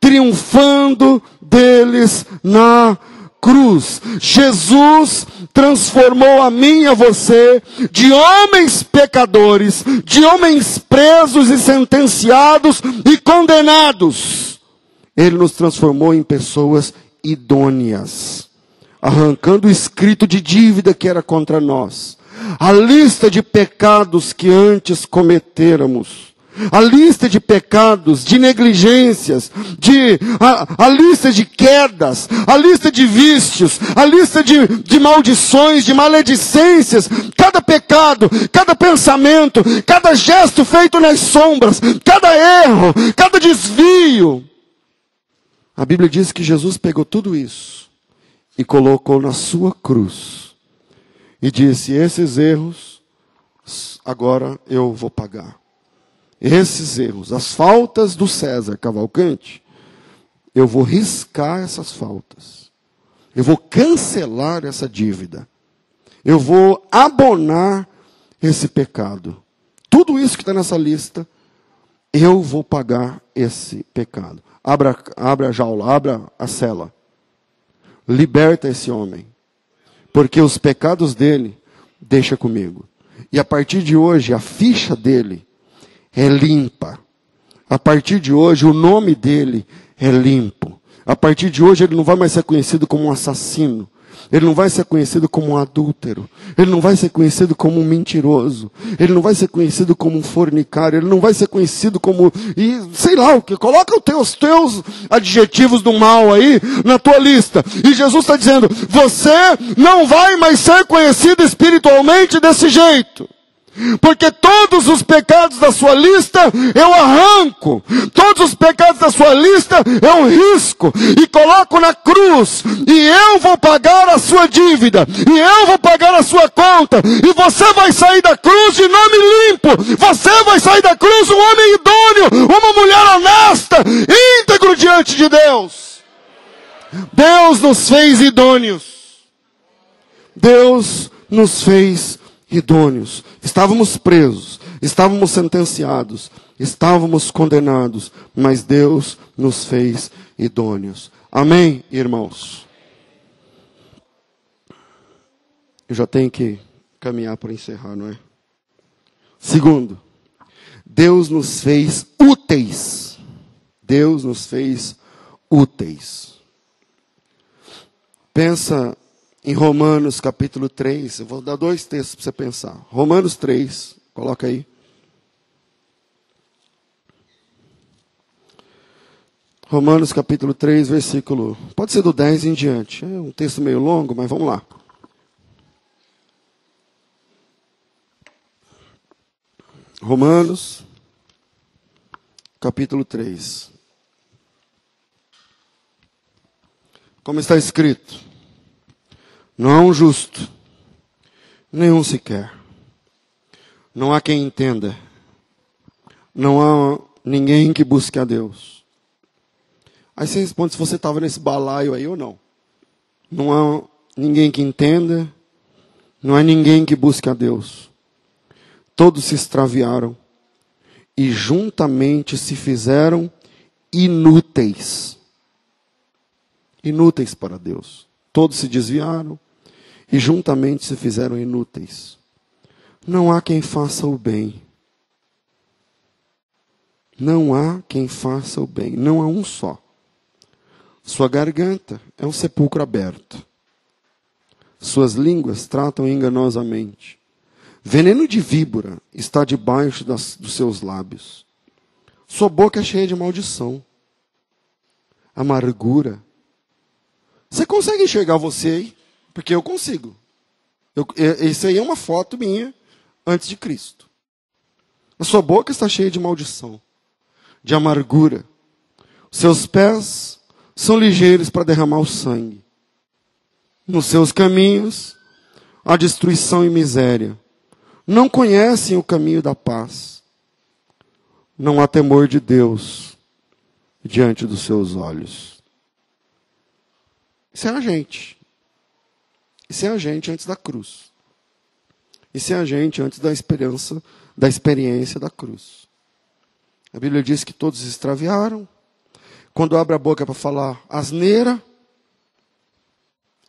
triunfando deles na cruz Jesus transformou a mim e a você de homens pecadores, de homens presos e sentenciados e condenados. Ele nos transformou em pessoas idôneas, arrancando o escrito de dívida que era contra nós, a lista de pecados que antes cometêramos a lista de pecados, de negligências, de, a, a, lista de quedas, a lista de vícios, a lista de, de maldições, de maledicências, cada pecado, cada pensamento, cada gesto feito nas sombras, cada erro, cada desvio. A Bíblia diz que Jesus pegou tudo isso e colocou na sua cruz e disse: Esses erros, agora eu vou pagar esses erros, as faltas do César Cavalcante, eu vou riscar essas faltas. Eu vou cancelar essa dívida. Eu vou abonar esse pecado. Tudo isso que está nessa lista, eu vou pagar esse pecado. Abra, abra a jaula, abra a cela. Liberta esse homem. Porque os pecados dele, deixa comigo. E a partir de hoje, a ficha dele é limpa. A partir de hoje, o nome dele é limpo. A partir de hoje, ele não vai mais ser conhecido como um assassino. Ele não vai ser conhecido como um adúltero. Ele não vai ser conhecido como um mentiroso. Ele não vai ser conhecido como um fornicário. Ele não vai ser conhecido como. E sei lá o que. Coloca os teus, teus adjetivos do mal aí na tua lista. E Jesus está dizendo: você não vai mais ser conhecido espiritualmente desse jeito. Porque todos os pecados da sua lista eu arranco, todos os pecados da sua lista eu risco e coloco na cruz, e eu vou pagar a sua dívida, e eu vou pagar a sua conta, e você vai sair da cruz de nome limpo, você vai sair da cruz um homem idôneo, uma mulher honesta, íntegro diante de Deus. Deus nos fez idôneos. Deus nos fez idôneos. Estávamos presos, estávamos sentenciados, estávamos condenados, mas Deus nos fez idôneos. Amém, irmãos? Eu já tenho que caminhar para encerrar, não é? Segundo, Deus nos fez úteis. Deus nos fez úteis. Pensa em Romanos capítulo 3. Eu vou dar dois textos para você pensar. Romanos 3, coloca aí. Romanos capítulo 3, versículo. Pode ser do 10 em diante. É um texto meio longo, mas vamos lá. Romanos capítulo 3. Como está escrito? Não há um justo, nenhum sequer. Não há quem entenda. Não há ninguém que busque a Deus. Aí você responde se você estava nesse balaio aí ou não. Não há ninguém que entenda. Não há ninguém que busque a Deus. Todos se extraviaram e juntamente se fizeram inúteis. Inúteis para Deus. Todos se desviaram, e juntamente se fizeram inúteis. Não há quem faça o bem. Não há quem faça o bem. Não há um só. Sua garganta é um sepulcro aberto. Suas línguas tratam enganosamente. Veneno de víbora está debaixo das, dos seus lábios. Sua boca é cheia de maldição. Amargura. Você consegue enxergar você aí? Porque eu consigo. Eu, isso aí é uma foto minha antes de Cristo. A sua boca está cheia de maldição, de amargura. Seus pés são ligeiros para derramar o sangue. Nos seus caminhos há destruição e miséria. Não conhecem o caminho da paz. Não há temor de Deus diante dos seus olhos. Isso é a gente. Isso é a gente antes da cruz. Isso é a gente antes da esperança, da experiência da cruz. A Bíblia diz que todos extraviaram. Quando abre a boca para falar asneira,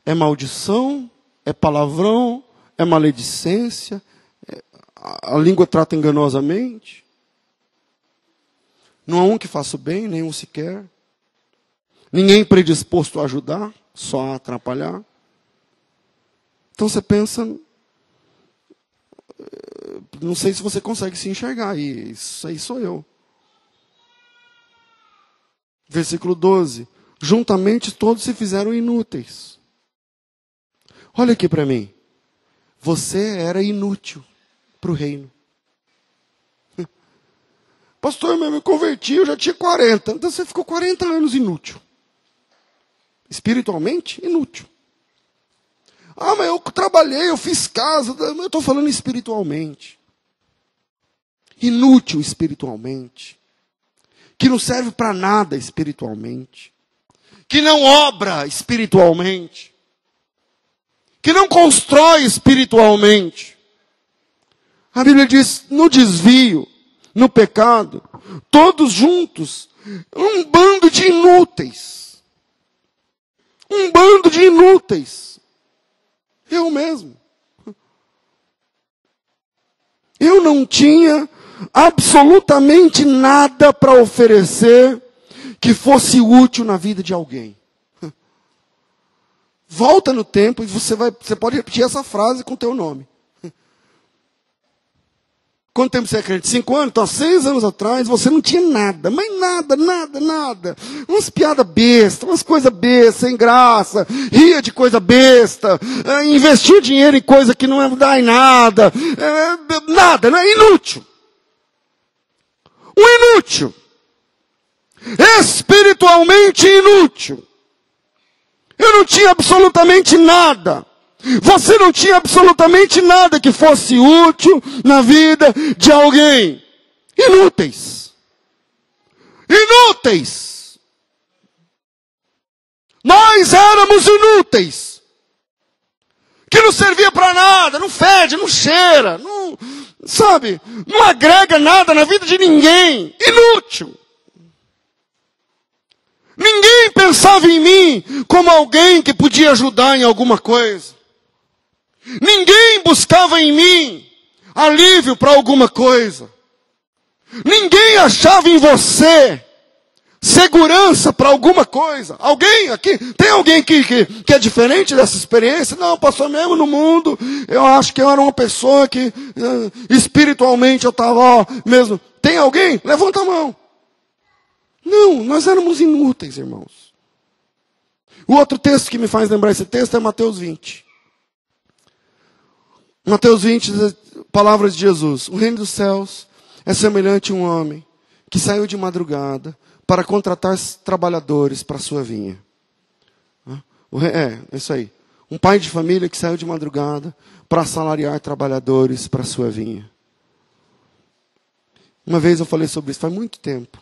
é maldição, é palavrão, é maledicência, é, a, língua trata enganosamente. Não há um que faça o bem, nenhum sequer. Ninguém predisposto a ajudar, só a atrapalhar. Então você pensa, não sei se você consegue se enxergar aí, isso aí sou eu. Versículo 12: Juntamente todos se fizeram inúteis. Olha aqui para mim. Você era inútil para o reino. [LAUGHS] Pastor, eu me converti, eu já tinha 40. Então você ficou 40 anos inútil. Espiritualmente, inútil. Ah, mas eu trabalhei, eu fiz casa. Eu estou falando espiritualmente. Inútil espiritualmente. Que não serve para nada espiritualmente. Que não obra espiritualmente. Que não constrói espiritualmente. A Bíblia diz: no desvio, no pecado, todos juntos, um bando de inúteis. Um bando de inúteis. Eu mesmo. Eu não tinha absolutamente nada para oferecer que fosse útil na vida de alguém. Volta no tempo e você vai, você pode repetir essa frase com teu nome. Quanto tempo você é crente? Cinco anos? Então, há seis anos atrás, você não tinha nada, mas nada, nada, nada. Umas piadas bestas, umas coisas bestas, sem graça, ria de coisa besta, é, investia dinheiro em coisa que não dá em nada, é, nada, né? Inútil. Um inútil. Espiritualmente inútil. Eu não tinha absolutamente nada. Você não tinha absolutamente nada que fosse útil na vida de alguém. Inúteis. Inúteis. Nós éramos inúteis. Que não servia para nada, não fede, não cheira, não, sabe, não agrega nada na vida de ninguém. Inútil. Ninguém pensava em mim como alguém que podia ajudar em alguma coisa. Ninguém buscava em mim alívio para alguma coisa. Ninguém achava em você segurança para alguma coisa. Alguém aqui, tem alguém aqui que, que é diferente dessa experiência? Não, passou mesmo no mundo. Eu acho que eu era uma pessoa que uh, espiritualmente eu estava mesmo. Tem alguém? Levanta a mão. Não, nós éramos inúteis, irmãos. O outro texto que me faz lembrar esse texto é Mateus 20. Mateus 20, palavras de Jesus. O reino dos céus é semelhante a um homem que saiu de madrugada para contratar trabalhadores para sua vinha. É, é isso aí. Um pai de família que saiu de madrugada para salariar trabalhadores para sua vinha. Uma vez eu falei sobre isso, faz muito tempo.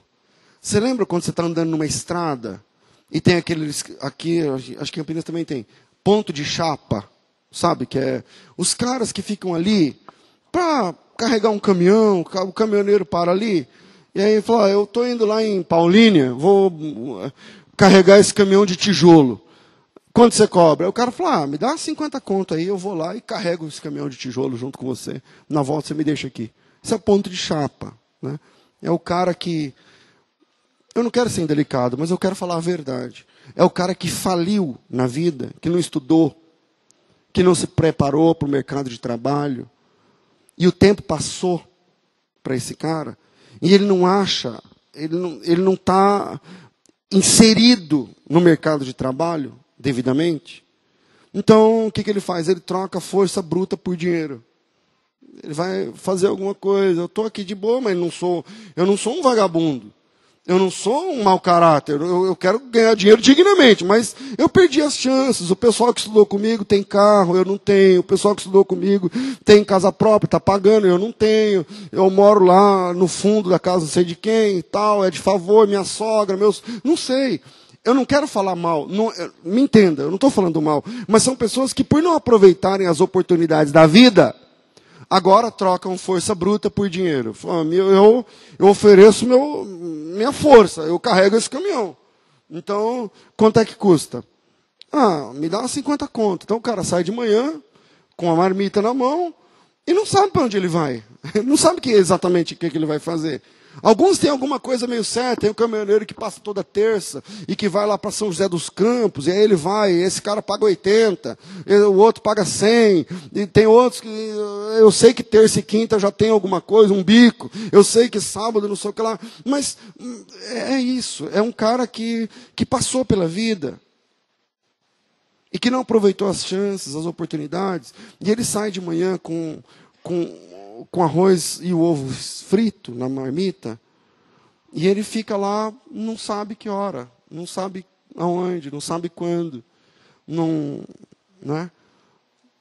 Você lembra quando você está andando numa estrada e tem aqueles. Aqui, acho que em Campinas também tem. Ponto de chapa. Sabe? Que é. Os caras que ficam ali para carregar um caminhão, o caminhoneiro para ali. E aí fala: ah, Eu estou indo lá em Paulínia, vou uh, carregar esse caminhão de tijolo. Quanto você cobra? Aí o cara fala: ah, me dá 50 conto aí, eu vou lá e carrego esse caminhão de tijolo junto com você. Na volta você me deixa aqui. Isso é ponto de chapa. Né? É o cara que eu não quero ser indelicado, mas eu quero falar a verdade. É o cara que faliu na vida, que não estudou, que não se preparou para o mercado de trabalho. E o tempo passou para esse cara. E ele não acha, ele não está ele não tá inserido no mercado de trabalho devidamente. Então, o que, que ele faz? Ele troca força bruta por dinheiro. Ele vai fazer alguma coisa. Eu estou aqui de boa, mas não sou, eu não sou um vagabundo. Eu não sou um mau caráter, eu, eu, quero ganhar dinheiro dignamente, mas eu perdi as chances. O pessoal que estudou comigo tem carro, eu não tenho. O pessoal que estudou comigo tem casa própria, está pagando, eu não tenho. Eu moro lá no fundo da casa, não sei de quem e tal, é de favor, minha sogra, meus. Não sei. Eu não quero falar mal, não, me entenda, eu não estou falando mal, mas são pessoas que, por não aproveitarem as oportunidades da vida, agora trocam força bruta por dinheiro. Eu, eu ofereço meu, minha força, eu carrego esse caminhão. Então, quanto é que custa? Ah, me dá 50 conto. Então o cara sai de manhã, com a marmita na mão, e não sabe para onde ele vai. [LAUGHS] Não sabe que exatamente o que, que ele vai fazer. Alguns têm alguma coisa meio certa, tem o um caminhoneiro que passa toda terça e que vai lá para São José dos Campos, e aí ele vai, esse cara paga 80, o outro paga 100, e tem outros que eu sei que terça e quinta já tem alguma coisa, um bico, eu sei que sábado não sei o que lá, mas é, é isso, é um cara que, que passou pela vida e que não aproveitou as chances, as oportunidades, e ele sai de manhã com, com com arroz e o ovo frito na marmita, e ele fica lá, não sabe que hora, não sabe aonde, não sabe quando, não, né?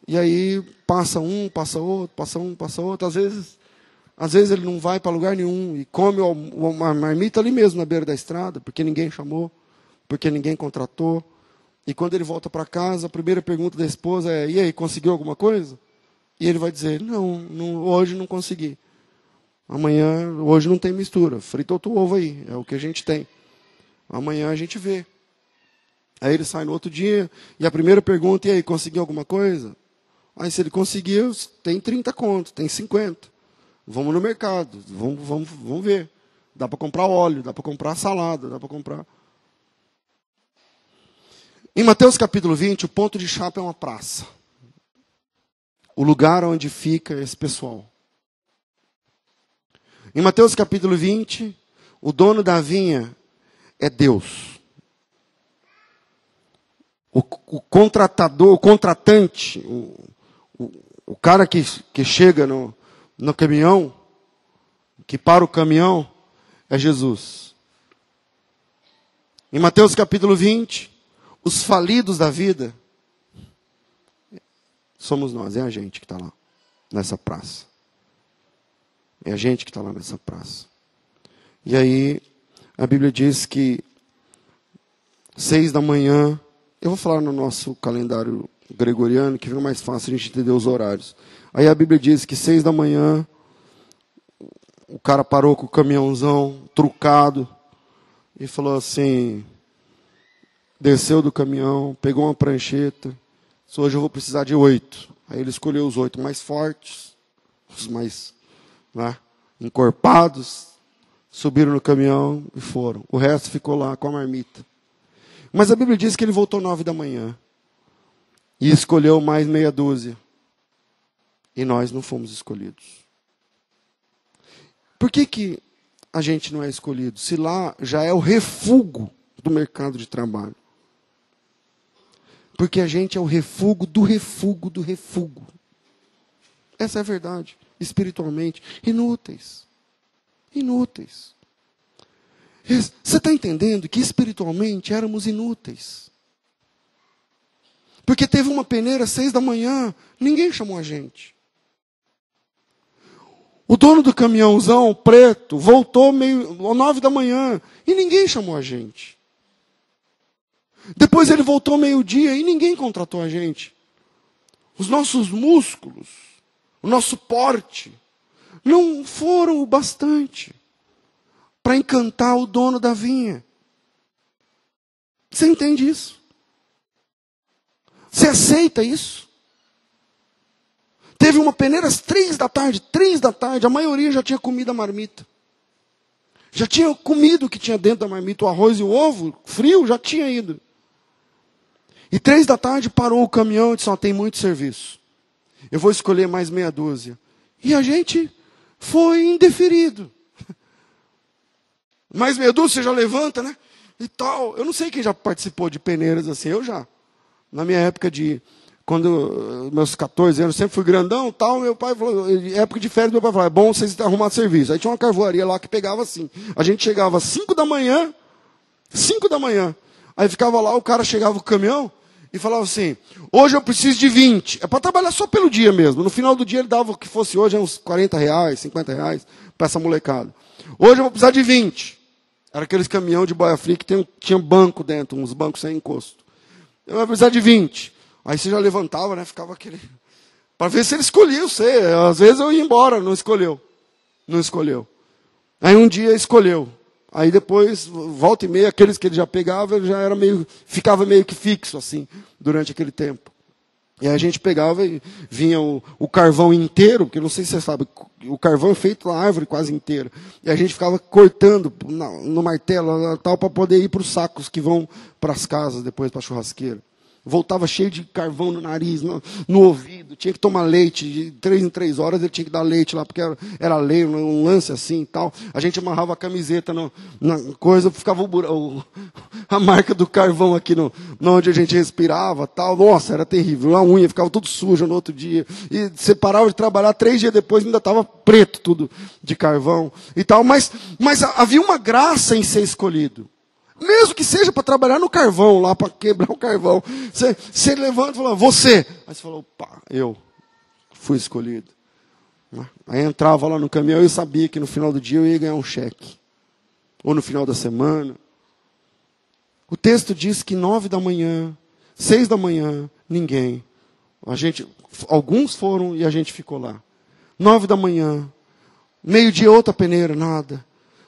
E aí passa um, passa outro, passa um, passa outro. Às vezes, às vezes ele não vai para lugar nenhum e come uma marmita ali mesmo na beira da estrada, porque ninguém chamou, porque ninguém contratou. E quando ele volta para casa, a primeira pergunta da esposa é: "E aí, conseguiu alguma coisa?" E ele vai dizer: não, não, hoje não consegui. Amanhã, hoje não tem mistura. Frita outro ovo aí, é o que a gente tem. Amanhã a gente vê. Aí ele sai no outro dia, e a primeira pergunta, e aí, conseguiu alguma coisa? Aí se ele conseguiu, tem 30 contos, tem 50. Vamos no mercado, vamos, vamos, vamos ver. Dá para comprar óleo, dá para comprar salada, dá para comprar. Em Mateus capítulo 20, o ponto de chapa é uma praça o lugar onde fica esse pessoal. Em Mateus capítulo 20, o dono da vinha é Deus. O, o contratador, o contratante, o, o, o cara que, que chega no, no caminhão, que para o caminhão, é Jesus. Em Mateus capítulo 20, os falidos da vida somos nós, é a gente que está lá, nessa praça. É a gente que está lá nessa praça. E aí, a Bíblia diz que seis da manhã, eu vou falar no nosso calendário gregoriano, que fica mais fácil a gente entender os horários. Aí a Bíblia diz que seis da manhã, o cara parou com o caminhãozão trucado e falou assim: desceu do caminhão, pegou uma prancheta, disse, hoje eu vou precisar de oito. Aí ele escolheu os oito mais fortes, os mais né, encorpados, subiram no caminhão e foram. O resto ficou lá com a marmita. Mas a Bíblia diz que ele voltou nove da manhã e escolheu mais meia dúzia. E nós não fomos escolhidos. Por que, que a gente não é escolhido? Se lá já é o refúgio do mercado de trabalho. Porque a gente é o refúgio do refúgio do refúgio. Essa é a verdade. Espiritualmente, inúteis. Inúteis. Você está entendendo que espiritualmente éramos inúteis? Porque teve uma peneira às seis da manhã, ninguém chamou a gente. O dono do caminhãozão preto voltou meio às nove da manhã e ninguém chamou a gente. Depois ele voltou meio-dia e ninguém contratou a gente. Os nossos músculos, o nosso porte, não foram o bastante para encantar o dono da vinha. Você entende isso? Você aceita isso? Teve uma peneira às três da tarde, três da tarde, a maioria já tinha comido a marmita. Já tinha comido o que tinha dentro da marmita, o arroz e o ovo, frio, já tinha ido. E três da tarde parou o caminhão e disse, ó, tem muito serviço. Eu vou escolher mais meia dúzia. E a gente foi indeferido. [LAUGHS] Mais meia dúzia, você já levanta, né? E tal. Eu não sei quem já participou de peneiras assim, eu já. Na minha época de quando meus 14 anos, sempre fui grandão tal, meu pai falou, época de férias, meu pai falou, é bom vocês arrumar serviço. Aí tinha uma carvoaria lá que pegava assim. A gente chegava às 5 da manhã, 5 da manhã. Aí ficava lá, o cara chegava o caminhão e falava assim, hoje eu preciso de 20. É para trabalhar só pelo dia mesmo. No final do dia ele dava o que fosse hoje, uns 40 reais, 50 reais para essa molecada. Hoje eu vou precisar de 20. Era aqueles caminhão de boia fria que tem, tinha banco dentro, uns bancos sem encosto. Eu vou precisar de 20. Aí você já levantava, né? Ficava aquele. Para ver se ele escolhia você. Às vezes eu ia embora, não escolheu. Não escolheu. Aí um dia escolheu. Aí depois, volta e meia, aqueles que ele já pegava, ele já era meio. ficava meio que fixo, assim, durante aquele tempo. E aí a gente pegava e vinha o, o, carvão inteiro, porque não sei se você sabe, o carvão é feito na árvore quase inteira. E a gente ficava cortando no, martelo tal para poder ir para os sacos que vão para as casas depois para a churrasqueira voltava cheio de carvão no nariz, no, no, ouvido, tinha que tomar leite, de três em três horas ele tinha que dar leite lá, porque era, era lei, um lance assim e tal. A gente amarrava a camiseta no, na coisa, ficava o, o, a marca do carvão aqui no, onde a gente respirava tal. Nossa, era terrível. A unha ficava tudo suja no outro dia. E você parava de trabalhar, três dias depois ainda estava preto tudo de carvão e tal. Mas, mas havia uma graça em ser escolhido. Mesmo que seja para trabalhar no carvão, lá para quebrar o carvão. Você, você levanta e fala, você. Aí você falou, opa, eu fui escolhido. Aí entrava lá no caminhão e eu sabia que no final do dia eu ia ganhar um cheque. Ou no final da semana. O texto diz que nove da manhã, seis da manhã, ninguém. A gente, alguns foram e a gente ficou lá. Nove da manhã, meio-dia outra peneira, nada.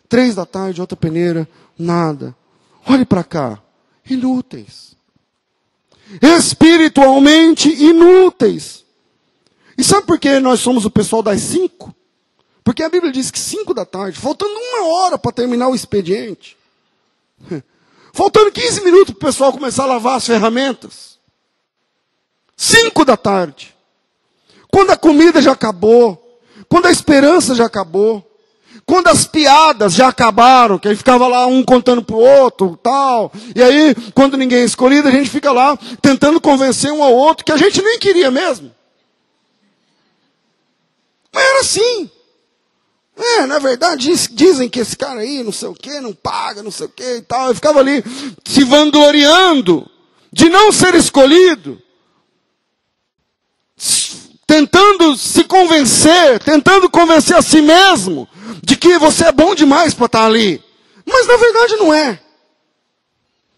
Três da tarde outra peneira, nada. Olhe para cá. Inúteis. Espiritualmente inúteis. E sabe por que nós somos o pessoal das cinco? Porque a Bíblia diz que cinco da tarde, faltando uma hora para terminar o expediente, [LAUGHS] faltando 15 minutos para o pessoal começar a lavar as ferramentas, cinco da tarde, quando a comida já acabou, quando a esperança já acabou, Quando as piadas já acabaram, que aí ficava lá um contando pro outro, tal. E aí, quando ninguém é escolhido, a gente fica lá tentando convencer um ao outro que a gente nem queria mesmo. Mas era assim. É, na verdade, dizem que esse cara aí, não sei o que, não paga, não sei o que e tal. Eu ficava ali se vangloriando de não ser escolhido, tentando se convencer, tentando convencer a si mesmo de que você é bom demais para estar ali. Mas na verdade não é.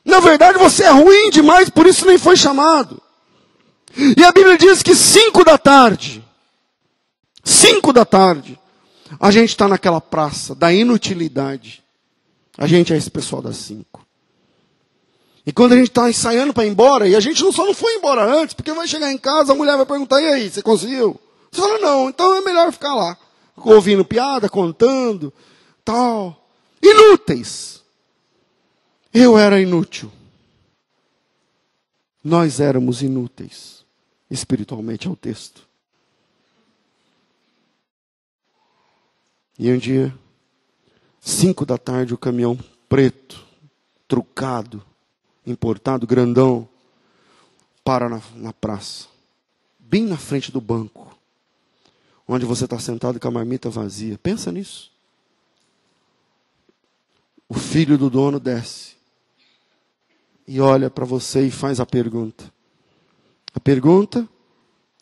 Na verdade você é ruim demais, por isso nem foi chamado. E a Bíblia diz que cinco da tarde, cinco da tarde, a gente está naquela praça da inutilidade. A gente é esse pessoal das cinco. E quando a gente está ensaiando para ir embora, e a gente não só não foi embora antes, porque vai chegar em casa, a mulher vai perguntar, e aí, você conseguiu? Você fala, não, então é melhor ficar lá. Ouvindo piada, contando, tal. Inúteis. Eu era inútil. Nós éramos inúteis. Espiritualmente é o texto. E um dia, cinco da tarde, o caminhão preto, trucado, importado, grandão, para na, na praça, bem na frente do banco, onde você está sentado com a marmita vazia. Pensa nisso. O filho do dono desce e olha para você e faz a pergunta. A pergunta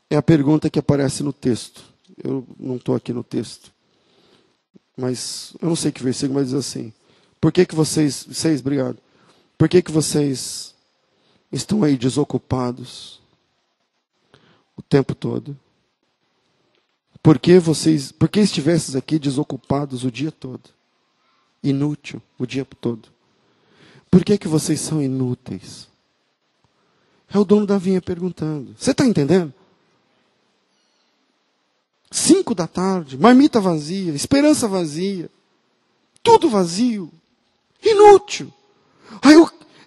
é a pergunta que aparece no texto. Eu não estou aqui no texto mas eu não sei que versículo, mas diz assim: Por que, que vocês, seis, obrigado. Por que, que vocês estão aí desocupados o tempo todo? Por que vocês, por que estivesses aqui desocupados o dia todo? Inútil o dia todo. Por que que vocês são inúteis? É o dono da vinha perguntando. Você está entendendo? Cinco da tarde, marmita vazia, esperança vazia, tudo vazio, inútil. Aí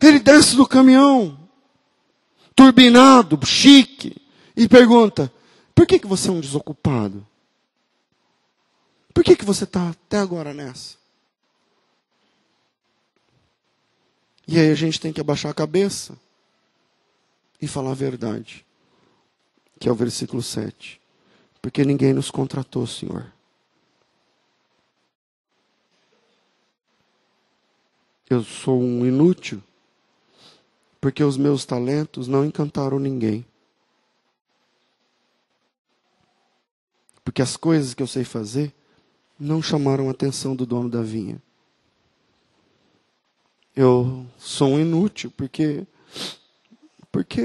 ele desce do caminhão, turbinado, chique, e pergunta: por que, que você é um desocupado? Por que, que você está até agora nessa? E aí a gente tem que abaixar a cabeça e falar a verdade, que é o versículo 7. Porque ninguém nos contratou, Senhor. Eu sou um inútil, porque os meus talentos não encantaram ninguém. Porque as coisas que eu sei fazer não chamaram a atenção do dono da vinha. Eu sou um inútil porque porque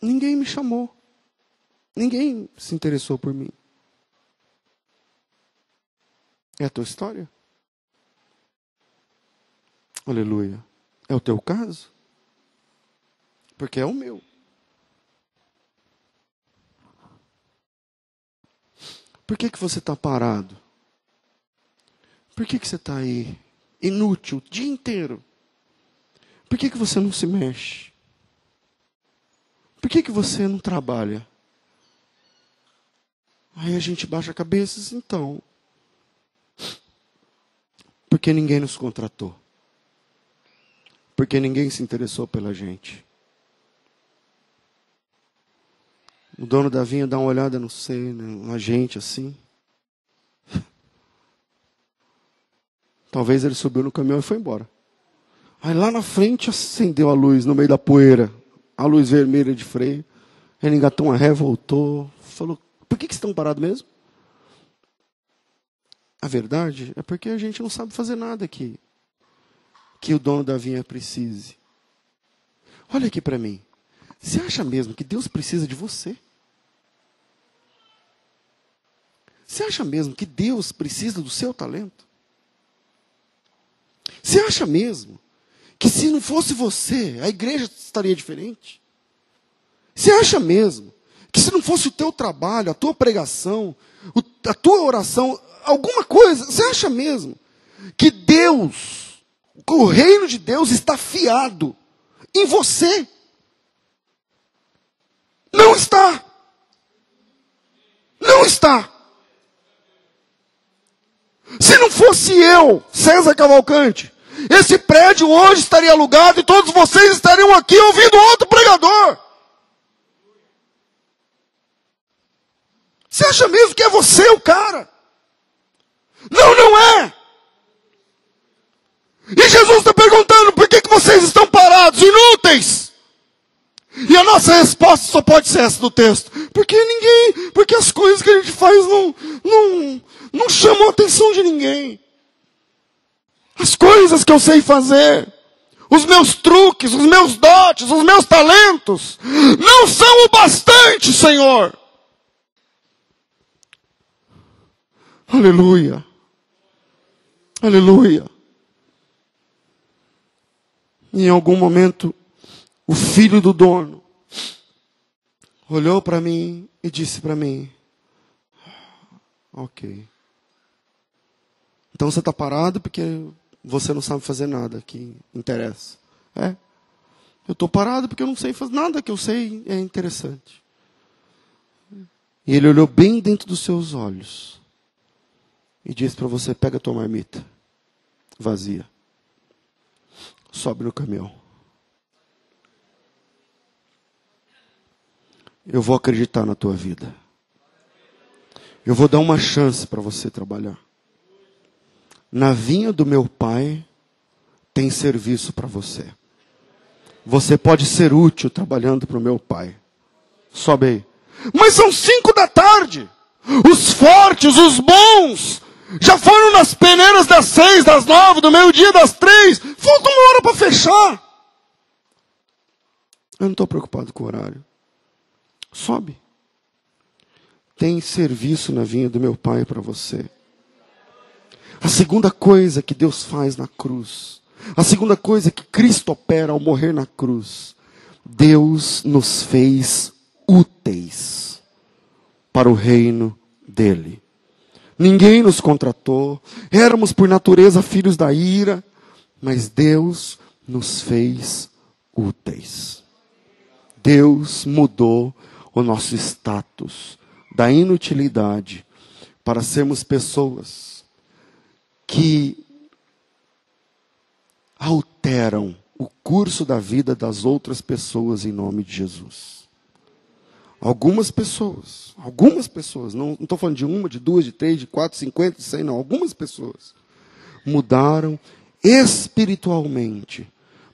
ninguém me chamou. Ninguém se interessou por mim. É a tua história? Aleluia. É o teu caso? Porque é o meu. Por que, que você está parado? Por que, que você está aí inútil o dia inteiro? Por que, que você não se mexe? Por que, que você não trabalha? Aí a gente baixa a cabeça então. Porque ninguém nos contratou. Porque ninguém se interessou pela gente. O dono da vinha dá uma olhada, não sei, né, na gente assim. Talvez ele subiu no caminhão e foi embora. Aí lá na frente acendeu a luz no meio da poeira. A luz vermelha de freio. Ele engatou uma ré, voltou. Falou, por que, que estão parados mesmo? A verdade é porque a gente não sabe fazer nada aqui que o dono da vinha precise. Olha aqui para mim. Você acha mesmo que Deus precisa de você? Você acha mesmo que Deus precisa do seu talento? Você acha mesmo que se não fosse você, a igreja estaria diferente? Você acha mesmo que se não fosse o teu trabalho, a tua pregação, a tua oração, alguma coisa, você acha mesmo que Deus, o reino de Deus está fiado em você? Não está. Não está. Se não fosse eu, César Cavalcante, esse prédio hoje estaria alugado e todos vocês estariam aqui ouvindo outro pregador. Você acha mesmo que é você o cara? Não, não é. E Jesus está perguntando: por que, que vocês estão parados, inúteis? E a nossa resposta só pode ser essa do texto. Porque ninguém, porque as coisas que a gente faz não, não, não chamam a atenção de ninguém. As coisas que eu sei fazer, os meus truques, os meus dotes, os meus talentos, não são o bastante, Senhor. Aleluia. Aleluia. Em algum momento, o filho do dono olhou para mim e disse para mim: Ok. Então você está parado porque você não sabe fazer nada que interessa. É. Eu estou parado porque eu não sei fazer nada que eu sei é interessante. E ele olhou bem dentro dos seus olhos e disse para você: pega a tua marmita vazia, sobe no caminhão. Eu vou acreditar na tua vida. Eu vou dar uma chance para você trabalhar. Na vinha do meu pai tem serviço para você. Você pode ser útil trabalhando para o meu pai. Sobe aí. Mas são cinco da tarde. Os fortes, os bons, já foram nas peneiras das seis, das nove, do meio-dia, das três. Falta uma hora para fechar. Eu não estou preocupado com o horário. Sobe. Tem serviço na vinha do meu pai para você. A segunda coisa que Deus faz na cruz, a segunda coisa que Cristo opera ao morrer na cruz, Deus nos fez úteis para o reino dele. Ninguém nos contratou, éramos por natureza filhos da ira, mas Deus nos fez úteis. Deus mudou o nosso status da inutilidade para sermos pessoas que alteram o curso da vida das outras pessoas em nome de Jesus. Algumas pessoas, algumas pessoas, não estou falando de uma, de duas, de três, de quatro, cinquenta, de cem, não, algumas pessoas mudaram espiritualmente,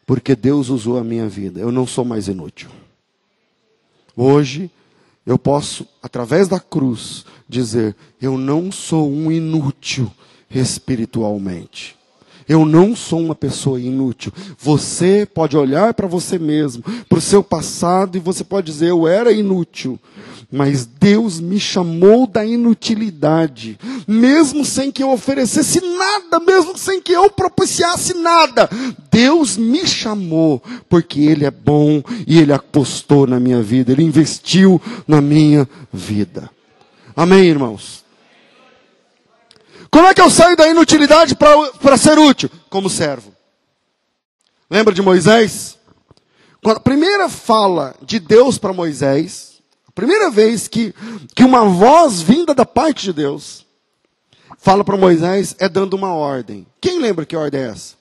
porque Deus usou a minha vida. Eu não sou mais inútil. Hoje, eu posso, através da cruz, dizer: eu não sou um inútil espiritualmente. Eu não sou uma pessoa inútil. Você pode olhar para você mesmo, para o seu passado, e você pode dizer: Eu era inútil. Mas Deus me chamou da inutilidade, mesmo sem que eu oferecesse nada, mesmo sem que eu propiciasse nada. Deus me chamou, porque Ele é bom e Ele apostou na minha vida, Ele investiu na minha vida. Amém, irmãos? Como é que eu saio da inutilidade para ser útil? Como servo. Lembra de Moisés? Quando a primeira fala de Deus para Moisés, a primeira vez que, que uma voz vinda da parte de Deus fala para Moisés é dando uma ordem. Quem lembra que ordem é essa?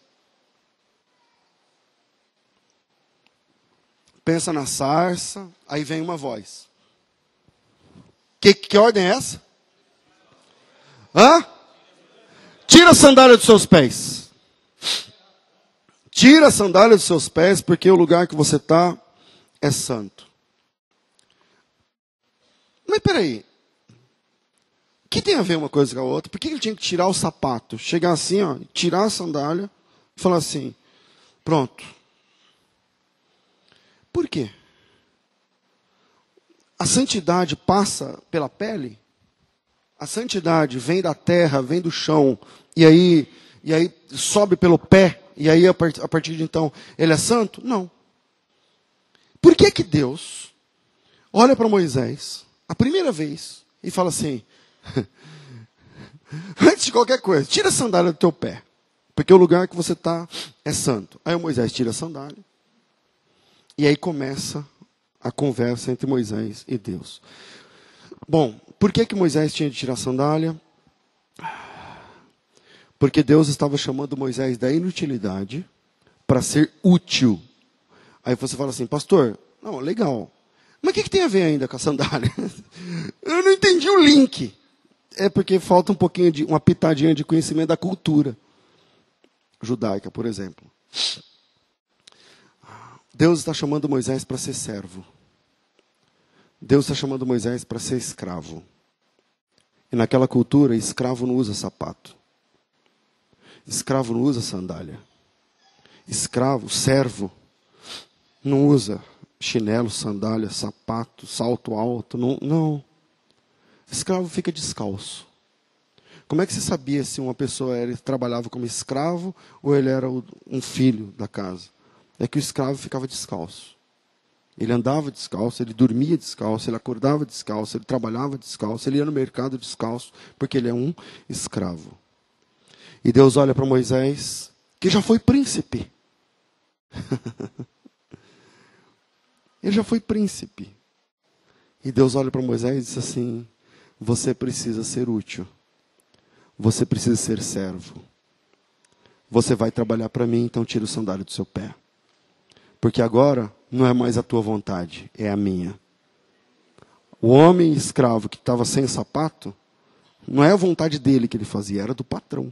Pensa na sarça, aí vem uma voz. Que, que ordem é essa? Hã? Tira a sandália dos seus pés. Tira a sandália dos seus pés, porque o lugar que você está é santo. Mas peraí. O que tem a ver uma coisa com a outra? Por que ele tinha que tirar o sapato? Chegar assim, ó, tirar a sandália e falar assim: pronto. Por quê? A santidade passa pela pele? A santidade vem da terra, vem do chão, e aí, e aí sobe pelo pé, e aí a partir de então ele é santo? Não. Por que que Deus olha para Moisés a primeira vez e fala assim: [LAUGHS] antes de qualquer coisa, tira a sandália do teu pé, porque o lugar que você está é santo. Aí o Moisés tira a sandália, e aí começa a conversa entre Moisés e Deus. Bom, por que, que Moisés tinha de tirar a sandália? Porque Deus estava chamando Moisés da inutilidade para ser útil. Aí você fala assim, pastor, não, legal. Mas o que, que, tem a ver ainda com a sandália? [LAUGHS] Eu não entendi o link. É porque falta um pouquinho de, uma pitadinha de conhecimento da cultura judaica, por exemplo. Deus está chamando Moisés para ser servo. Deus está chamando Moisés para ser escravo. E naquela cultura, escravo não usa sapato. Escravo não usa sandália. Escravo, servo, não usa chinelo, sandália, sapato, salto alto. Não, não. Escravo fica descalço. Como é que você sabia se uma pessoa era, trabalhava como escravo ou ele era um filho da casa? É que o escravo ficava descalço. Ele andava descalço, ele dormia descalço, ele acordava descalço, ele trabalhava descalço, ele ia no mercado descalço, porque ele é um escravo. E Deus olha para Moisés, que já foi príncipe. [LAUGHS] ele já foi príncipe. E Deus olha para Moisés e diz assim: Você precisa ser útil. Você precisa ser servo. Você vai trabalhar para mim, então tira o sandália do seu pé. Porque agora não é mais a tua vontade, é a minha. O homem escravo que estava sem sapato, não é a vontade dele que ele fazia, era do patrão.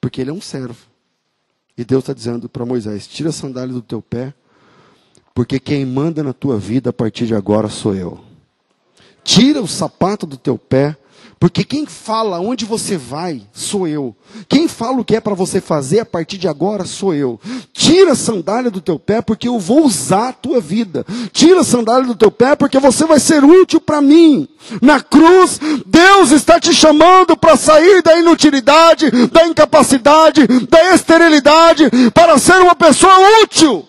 Porque ele é um servo. E Deus está dizendo para Moisés: tira a sandália do teu pé, porque quem manda na tua vida a partir de agora sou eu. Tira o sapato do teu pé, porque quem fala onde você vai sou eu. Quem fala o que é para você fazer a partir de agora sou eu. Tira a sandália do teu pé porque eu vou usar a tua vida. Tira a sandália do teu pé porque você vai ser útil para mim. Na cruz, Deus está te chamando para sair da inutilidade, da incapacidade, da esterilidade, para ser uma pessoa útil.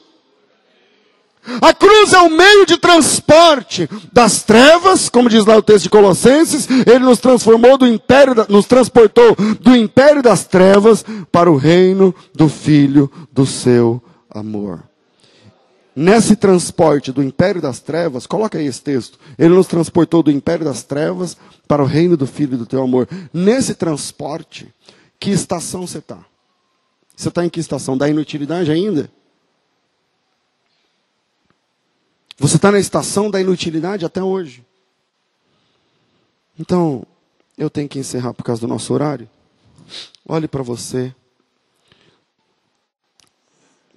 A cruz é o meio de transporte das trevas, como diz lá o texto de Colossenses, ele nos transformou do império, nos transportou do império das trevas para o reino do filho do seu amor. Nesse transporte do império das trevas, coloca aí esse texto. Ele nos transportou do império das trevas para o reino do filho do teu amor. Nesse transporte, que estação você está? Você está em que estação? Da inutilidade ainda? Você está na estação da inutilidade até hoje. Então, eu tenho que encerrar por causa do nosso horário. Olhe para você.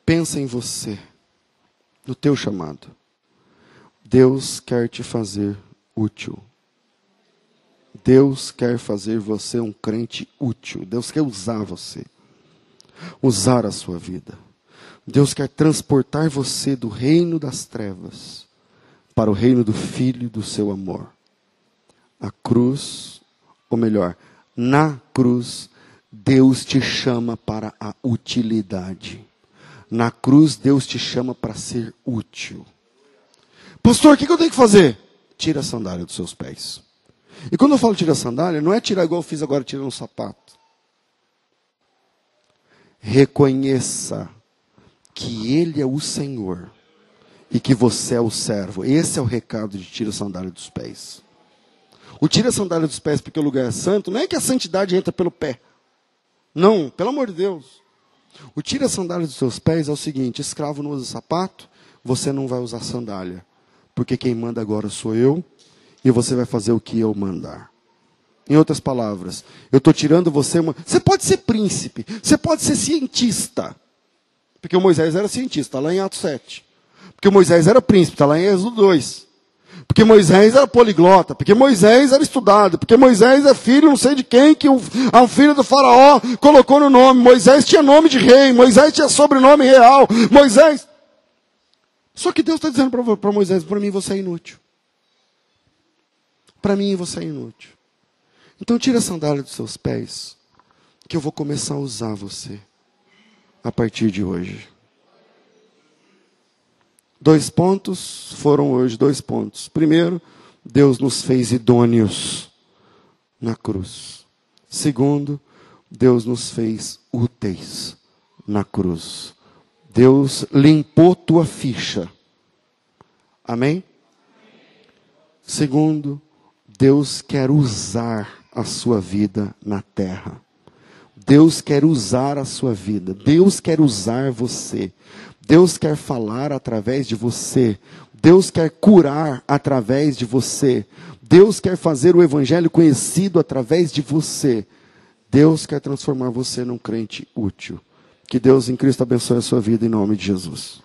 Pensa em você, no teu chamado. Deus quer te fazer útil. Deus quer fazer você um crente útil. Deus quer usar você. Usar a sua vida. Deus quer transportar você do reino das trevas para o reino do Filho do seu amor. A cruz, ou melhor, na cruz, Deus te chama para a utilidade. Na cruz, Deus te chama para ser útil. Pastor, o que eu tenho que fazer? Tira a sandália dos seus pés. E quando eu falo tira a sandália, não é tirar igual eu fiz agora, tirando um sapato. Reconheça que Ele é o Senhor e que você é o servo. Esse é o recado de tira a sandália dos pés. O tira a sandália dos pés porque o lugar é santo, não é que a santidade entra pelo pé. Não, pelo amor de Deus. O tira a sandália dos seus pés é o seguinte: escravo não usa sapato, você não vai usar sandália. Porque quem manda agora sou eu, e você vai fazer o que eu mandar. Em outras palavras, eu estou tirando você uma. Você pode ser príncipe, você pode ser cientista, porque o Moisés era cientista, lá em Atos 7. Porque Moisés era príncipe, está lá em Êxodo 2. Porque Moisés era poliglota, porque Moisés era estudado, porque Moisés é filho não sei de quem, que o, a filho do faraó colocou no nome. Moisés tinha nome de rei, Moisés tinha sobrenome real, Moisés. Só que Deus está dizendo para Moisés, para mim você é inútil. Para mim você é inútil. Então tira a sandália dos seus pés, que eu vou começar a usar você a partir de hoje. Dois pontos foram hoje dois pontos. Primeiro, Deus nos fez idôneos na cruz. Segundo, Deus nos fez úteis na cruz. Deus limpou tua ficha. Amém? Segundo, Deus quer usar a sua vida na terra. Deus quer usar a sua vida, Deus quer usar você, Deus quer falar através de você, Deus quer curar através de você, Deus quer fazer o evangelho conhecido através de você. Deus quer transformar você num crente útil. Que Deus em Cristo abençoe a sua vida em nome de Jesus.